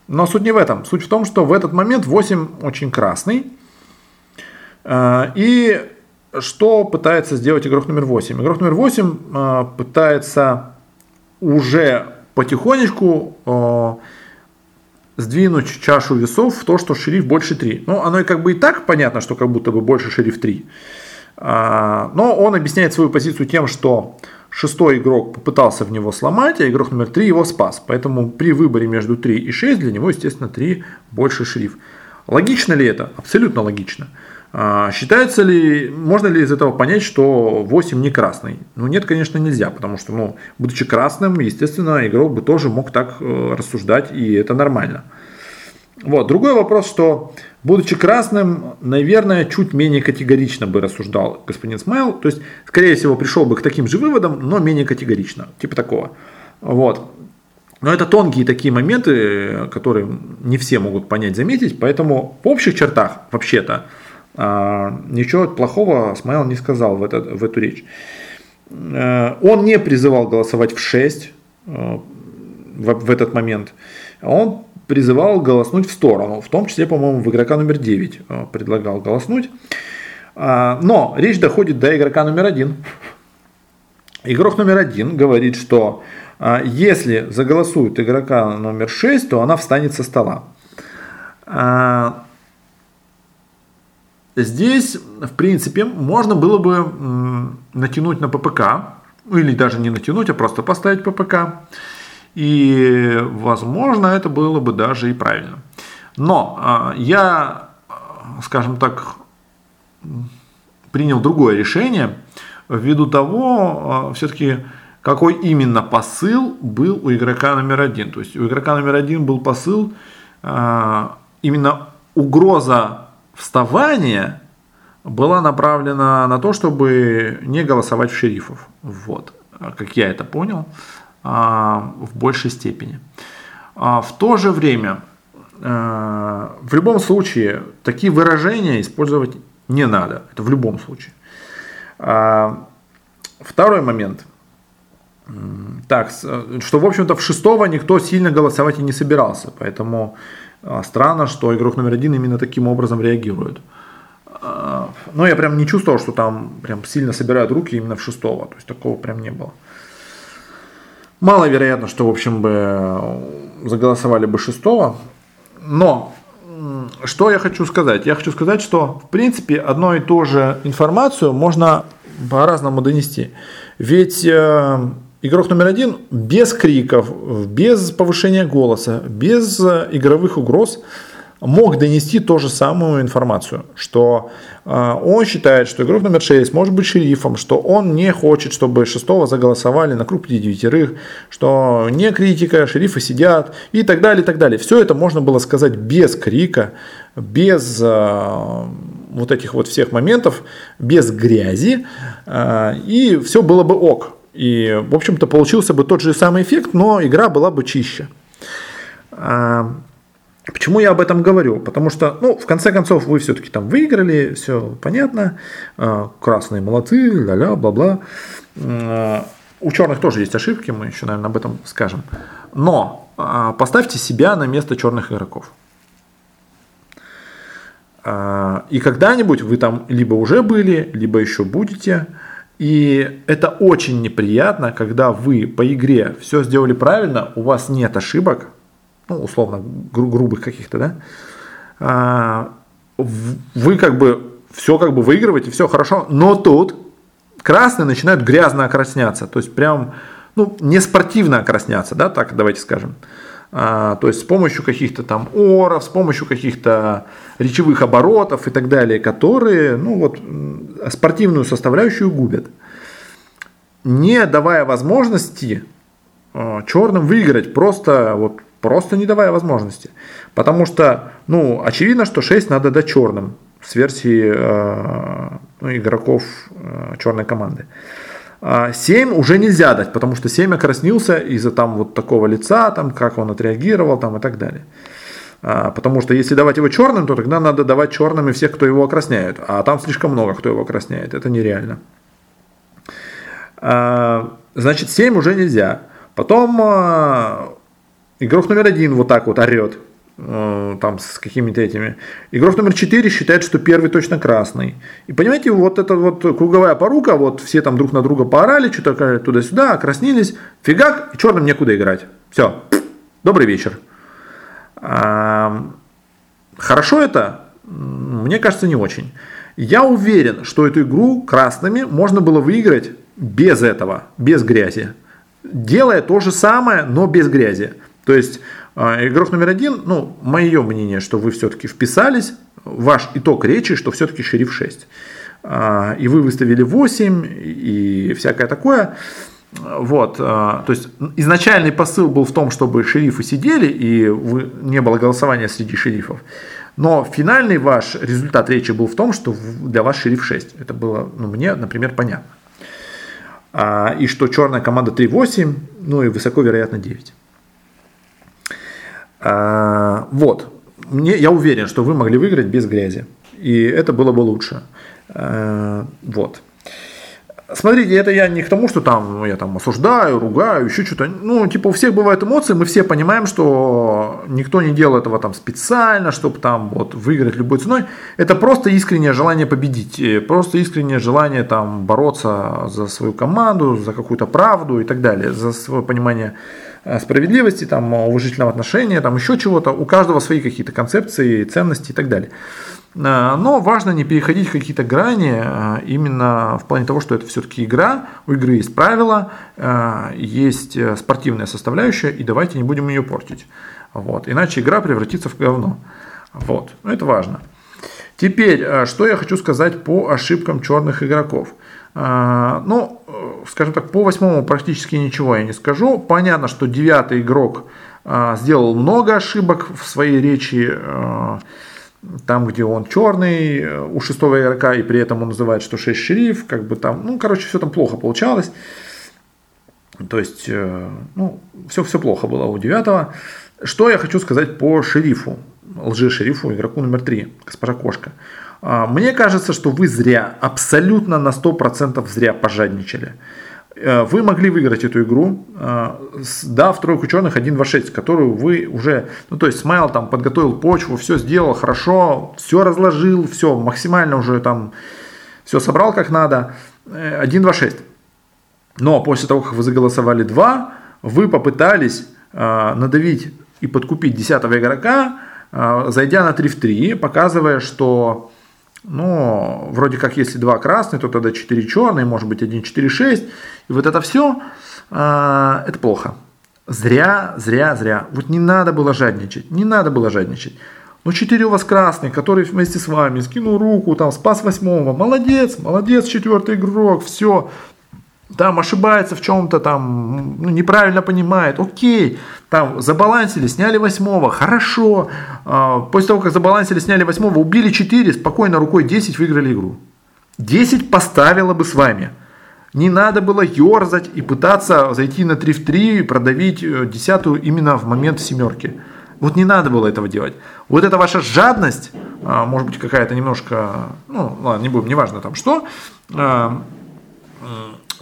Но суть не в этом. Суть в том, что в этот момент 8 очень красный. Э, и что пытается сделать игрок номер 8? Игрок номер 8 э, пытается уже потихонечку э, сдвинуть чашу весов в то, что шериф больше 3. Ну, оно и как бы и так понятно, что как будто бы больше шериф 3. А, но он объясняет свою позицию тем, что шестой игрок попытался в него сломать, а игрок номер 3 его спас. Поэтому при выборе между 3 и 6 для него, естественно, 3 больше шериф. Логично ли это? Абсолютно логично. А, считается ли, можно ли из этого понять, что 8 не красный? Ну нет, конечно, нельзя, потому что, ну, будучи красным, естественно, игрок бы тоже мог так э, рассуждать, и это нормально. Вот. Другой вопрос, что, будучи красным, наверное, чуть менее категорично бы рассуждал господин Смайл. То есть, скорее всего, пришел бы к таким же выводам, но менее категорично. Типа такого. Вот. Но это тонкие такие моменты, которые не все могут понять, заметить. Поэтому в общих чертах, вообще-то, а, ничего плохого Смайл не сказал в, этот, в эту речь. Э, он не призывал голосовать в 6 э, в, в этот момент. Он призывал голоснуть в сторону, в том числе, по-моему, в игрока номер 9 э, предлагал голоснуть. А, но речь доходит до игрока номер 1. Игрок номер 1 говорит, что а, если заголосует игрока номер 6, то она встанет со стола. Здесь, в принципе, можно было бы натянуть на ППК, или даже не натянуть, а просто поставить ППК. И, возможно, это было бы даже и правильно. Но а, я, скажем так, принял другое решение ввиду того, все-таки, какой именно посыл был у игрока номер один. То есть у игрока номер один был посыл именно угроза вставания была направлена на то, чтобы не голосовать в шерифов. Вот, как я это понял, а, в большей степени. А в то же время, а, в любом случае, такие выражения использовать не надо. Это в любом случае. А, второй момент. Так, что, в общем-то, в шестого никто сильно голосовать и не собирался. Поэтому странно, что игрок номер один именно таким образом реагирует. Но я прям не чувствовал, что там прям сильно собирают руки именно в шестого. То есть такого прям не было. Маловероятно, что, в общем, бы заголосовали бы шестого. Но что я хочу сказать? Я хочу сказать, что, в принципе, одну и ту же информацию можно по-разному донести. Ведь э, игрок номер один без криков, без повышения голоса, без э, игровых угроз мог донести ту же самую информацию, что э, он считает, что игрок номер 6 может быть шерифом, что он не хочет, чтобы шестого заголосовали на круг девятерых, что не критика, шерифы сидят и так далее, и так далее. Все это можно было сказать без крика, без э, вот этих вот всех моментов, без грязи, э, и все было бы ок. И, в общем-то, получился бы тот же самый эффект, но игра была бы чище. Почему я об этом говорю? Потому что, ну, в конце концов, вы все-таки там выиграли, все понятно, а, красные молодцы, ля-ля, бла-бла. А, у черных тоже есть ошибки, мы еще, наверное, об этом скажем. Но а, поставьте себя на место черных игроков. И когда-нибудь вы там либо уже были, либо еще будете. И это очень неприятно, когда вы по игре все сделали правильно, у вас нет ошибок, ну, условно, гру- грубых каких-то, да, а, вы как бы все как бы выигрываете, все хорошо, но тут красные начинают грязно окрасняться, то есть прям, ну, не спортивно окрасняться, да, так давайте скажем. А, то есть с помощью каких-то там оров, с помощью каких-то речевых оборотов и так далее, которые, ну вот, спортивную составляющую губят. Не давая возможности а, черным выиграть, просто вот просто не давая возможности. Потому что, ну, очевидно, что 6 надо дать черным с версии э, ну, игроков э, черной команды. 7 а уже нельзя дать, потому что 7 окраснился из-за там вот такого лица, там, как он отреагировал там, и так далее. А, потому что если давать его черным, то тогда надо давать черным и всех, кто его окрасняет. А там слишком много, кто его окрасняет. Это нереально. А, значит, 7 уже нельзя. Потом Игрок номер один вот так вот орет, там с какими-то этими. Игрок номер четыре считает, что первый точно красный. И понимаете, вот эта вот круговая порука, вот все там друг на друга поорали, что-то туда-сюда, окраснились, фигак, черным некуда играть. Все, добрый вечер. Хорошо это? Мне кажется, не очень. Я уверен, что эту игру красными можно было выиграть без этого, без грязи. Делая то же самое, но без грязи. То есть а, игрок номер один, ну, мое мнение, что вы все-таки вписались, ваш итог речи, что все-таки шериф 6. А, и вы выставили 8 и всякое такое. Вот, а, то есть изначальный посыл был в том, чтобы шерифы сидели и не было голосования среди шерифов. Но финальный ваш результат речи был в том, что для вас шериф 6. Это было, ну, мне, например, понятно. И что черная команда 3-8, ну и высоко вероятно 9. А, вот. Мне, я уверен, что вы могли выиграть без грязи. И это было бы лучше. А, вот. Смотрите, это я не к тому, что там ну, я там осуждаю, ругаю, еще что-то. Ну, типа у всех бывают эмоции, мы все понимаем, что никто не делал этого там специально, чтобы там вот выиграть любой ценой. Это просто искреннее желание победить, э, просто искреннее желание там бороться за свою команду, за какую-то правду и так далее, за свое понимание справедливости, там, уважительного отношения, там еще чего-то. У каждого свои какие-то концепции, ценности и так далее. Э, но важно не переходить какие-то грани э, именно в плане того, что это все-таки игра, у игры есть правила, есть спортивная составляющая, и давайте не будем ее портить. Вот. Иначе игра превратится в говно. Вот, это важно. Теперь, э, что я хочу сказать по ошибкам черных игроков. Ну, э, скажем так, по восьмому практически ничего я не скажу. Понятно, что девятый игрок а, сделал много ошибок в своей речи, э, там, где он черный, у шестого игрока, и при этом он называет, что 6 шериф, как бы там, ну, короче, все там плохо получалось. То есть, ну, все, все плохо было у девятого. Что я хочу сказать по шерифу, лжи-шерифу, игроку номер три, госпожа Кошка. А, мне кажется, что вы зря, абсолютно на 100% зря пожадничали. Э, вы могли выиграть эту игру, э, да, в тройку черных 1-2-6, которую вы уже, ну то есть Смайл там подготовил почву, все сделал хорошо, все разложил, все максимально уже там, все собрал как надо, 1-2-6. Э, Но после того, как вы заголосовали 2, вы попытались надавить и подкупить 10 игрока, зайдя на 3 в 3, показывая, что но вроде как если два красные, то тогда 4 черные, может быть 1, 4, 6. И вот это все, э, это плохо. Зря, зря, зря. Вот не надо было жадничать, не надо было жадничать. Ну, 4 у вас красные, который вместе с вами скинул руку, там, спас восьмого. Молодец, молодец, четвертый игрок, все там ошибается в чем-то, там ну, неправильно понимает, окей, там забалансили, сняли восьмого, хорошо, а, после того, как забалансили, сняли восьмого, убили 4, спокойно рукой 10 выиграли игру. 10 поставила бы с вами. Не надо было ерзать и пытаться зайти на 3 в 3 и продавить э, десятую именно в момент семерки. Вот не надо было этого делать. Вот эта ваша жадность, а, может быть какая-то немножко, ну ладно, не будем, неважно там что, а,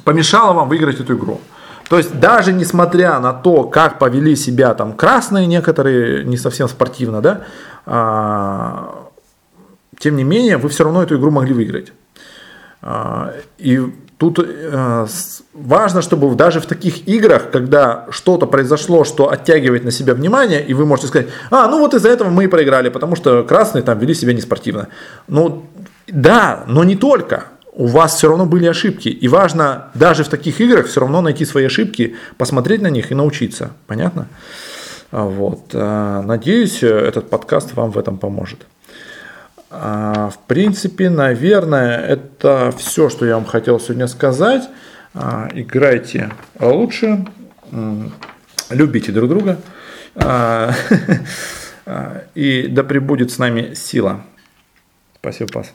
помешало вам выиграть эту игру. То есть даже несмотря на то, как повели себя там красные некоторые, не совсем спортивно, да, а, тем не менее вы все равно эту игру могли выиграть. А, и тут а, важно, чтобы даже в таких играх, когда что-то произошло, что оттягивает на себя внимание, и вы можете сказать, а, ну вот из-за этого мы и проиграли, потому что красные там вели себя неспортивно. Ну, да, но не только у вас все равно были ошибки. И важно даже в таких играх все равно найти свои ошибки, посмотреть на них и научиться. Понятно? А, вот. А, надеюсь, этот подкаст вам в этом поможет. А, в принципе, наверное, это все, что я вам хотел сегодня сказать. Играйте лучше, любите друг друга. (laughs) И да пребудет с нами сила. Спасибо, Пас.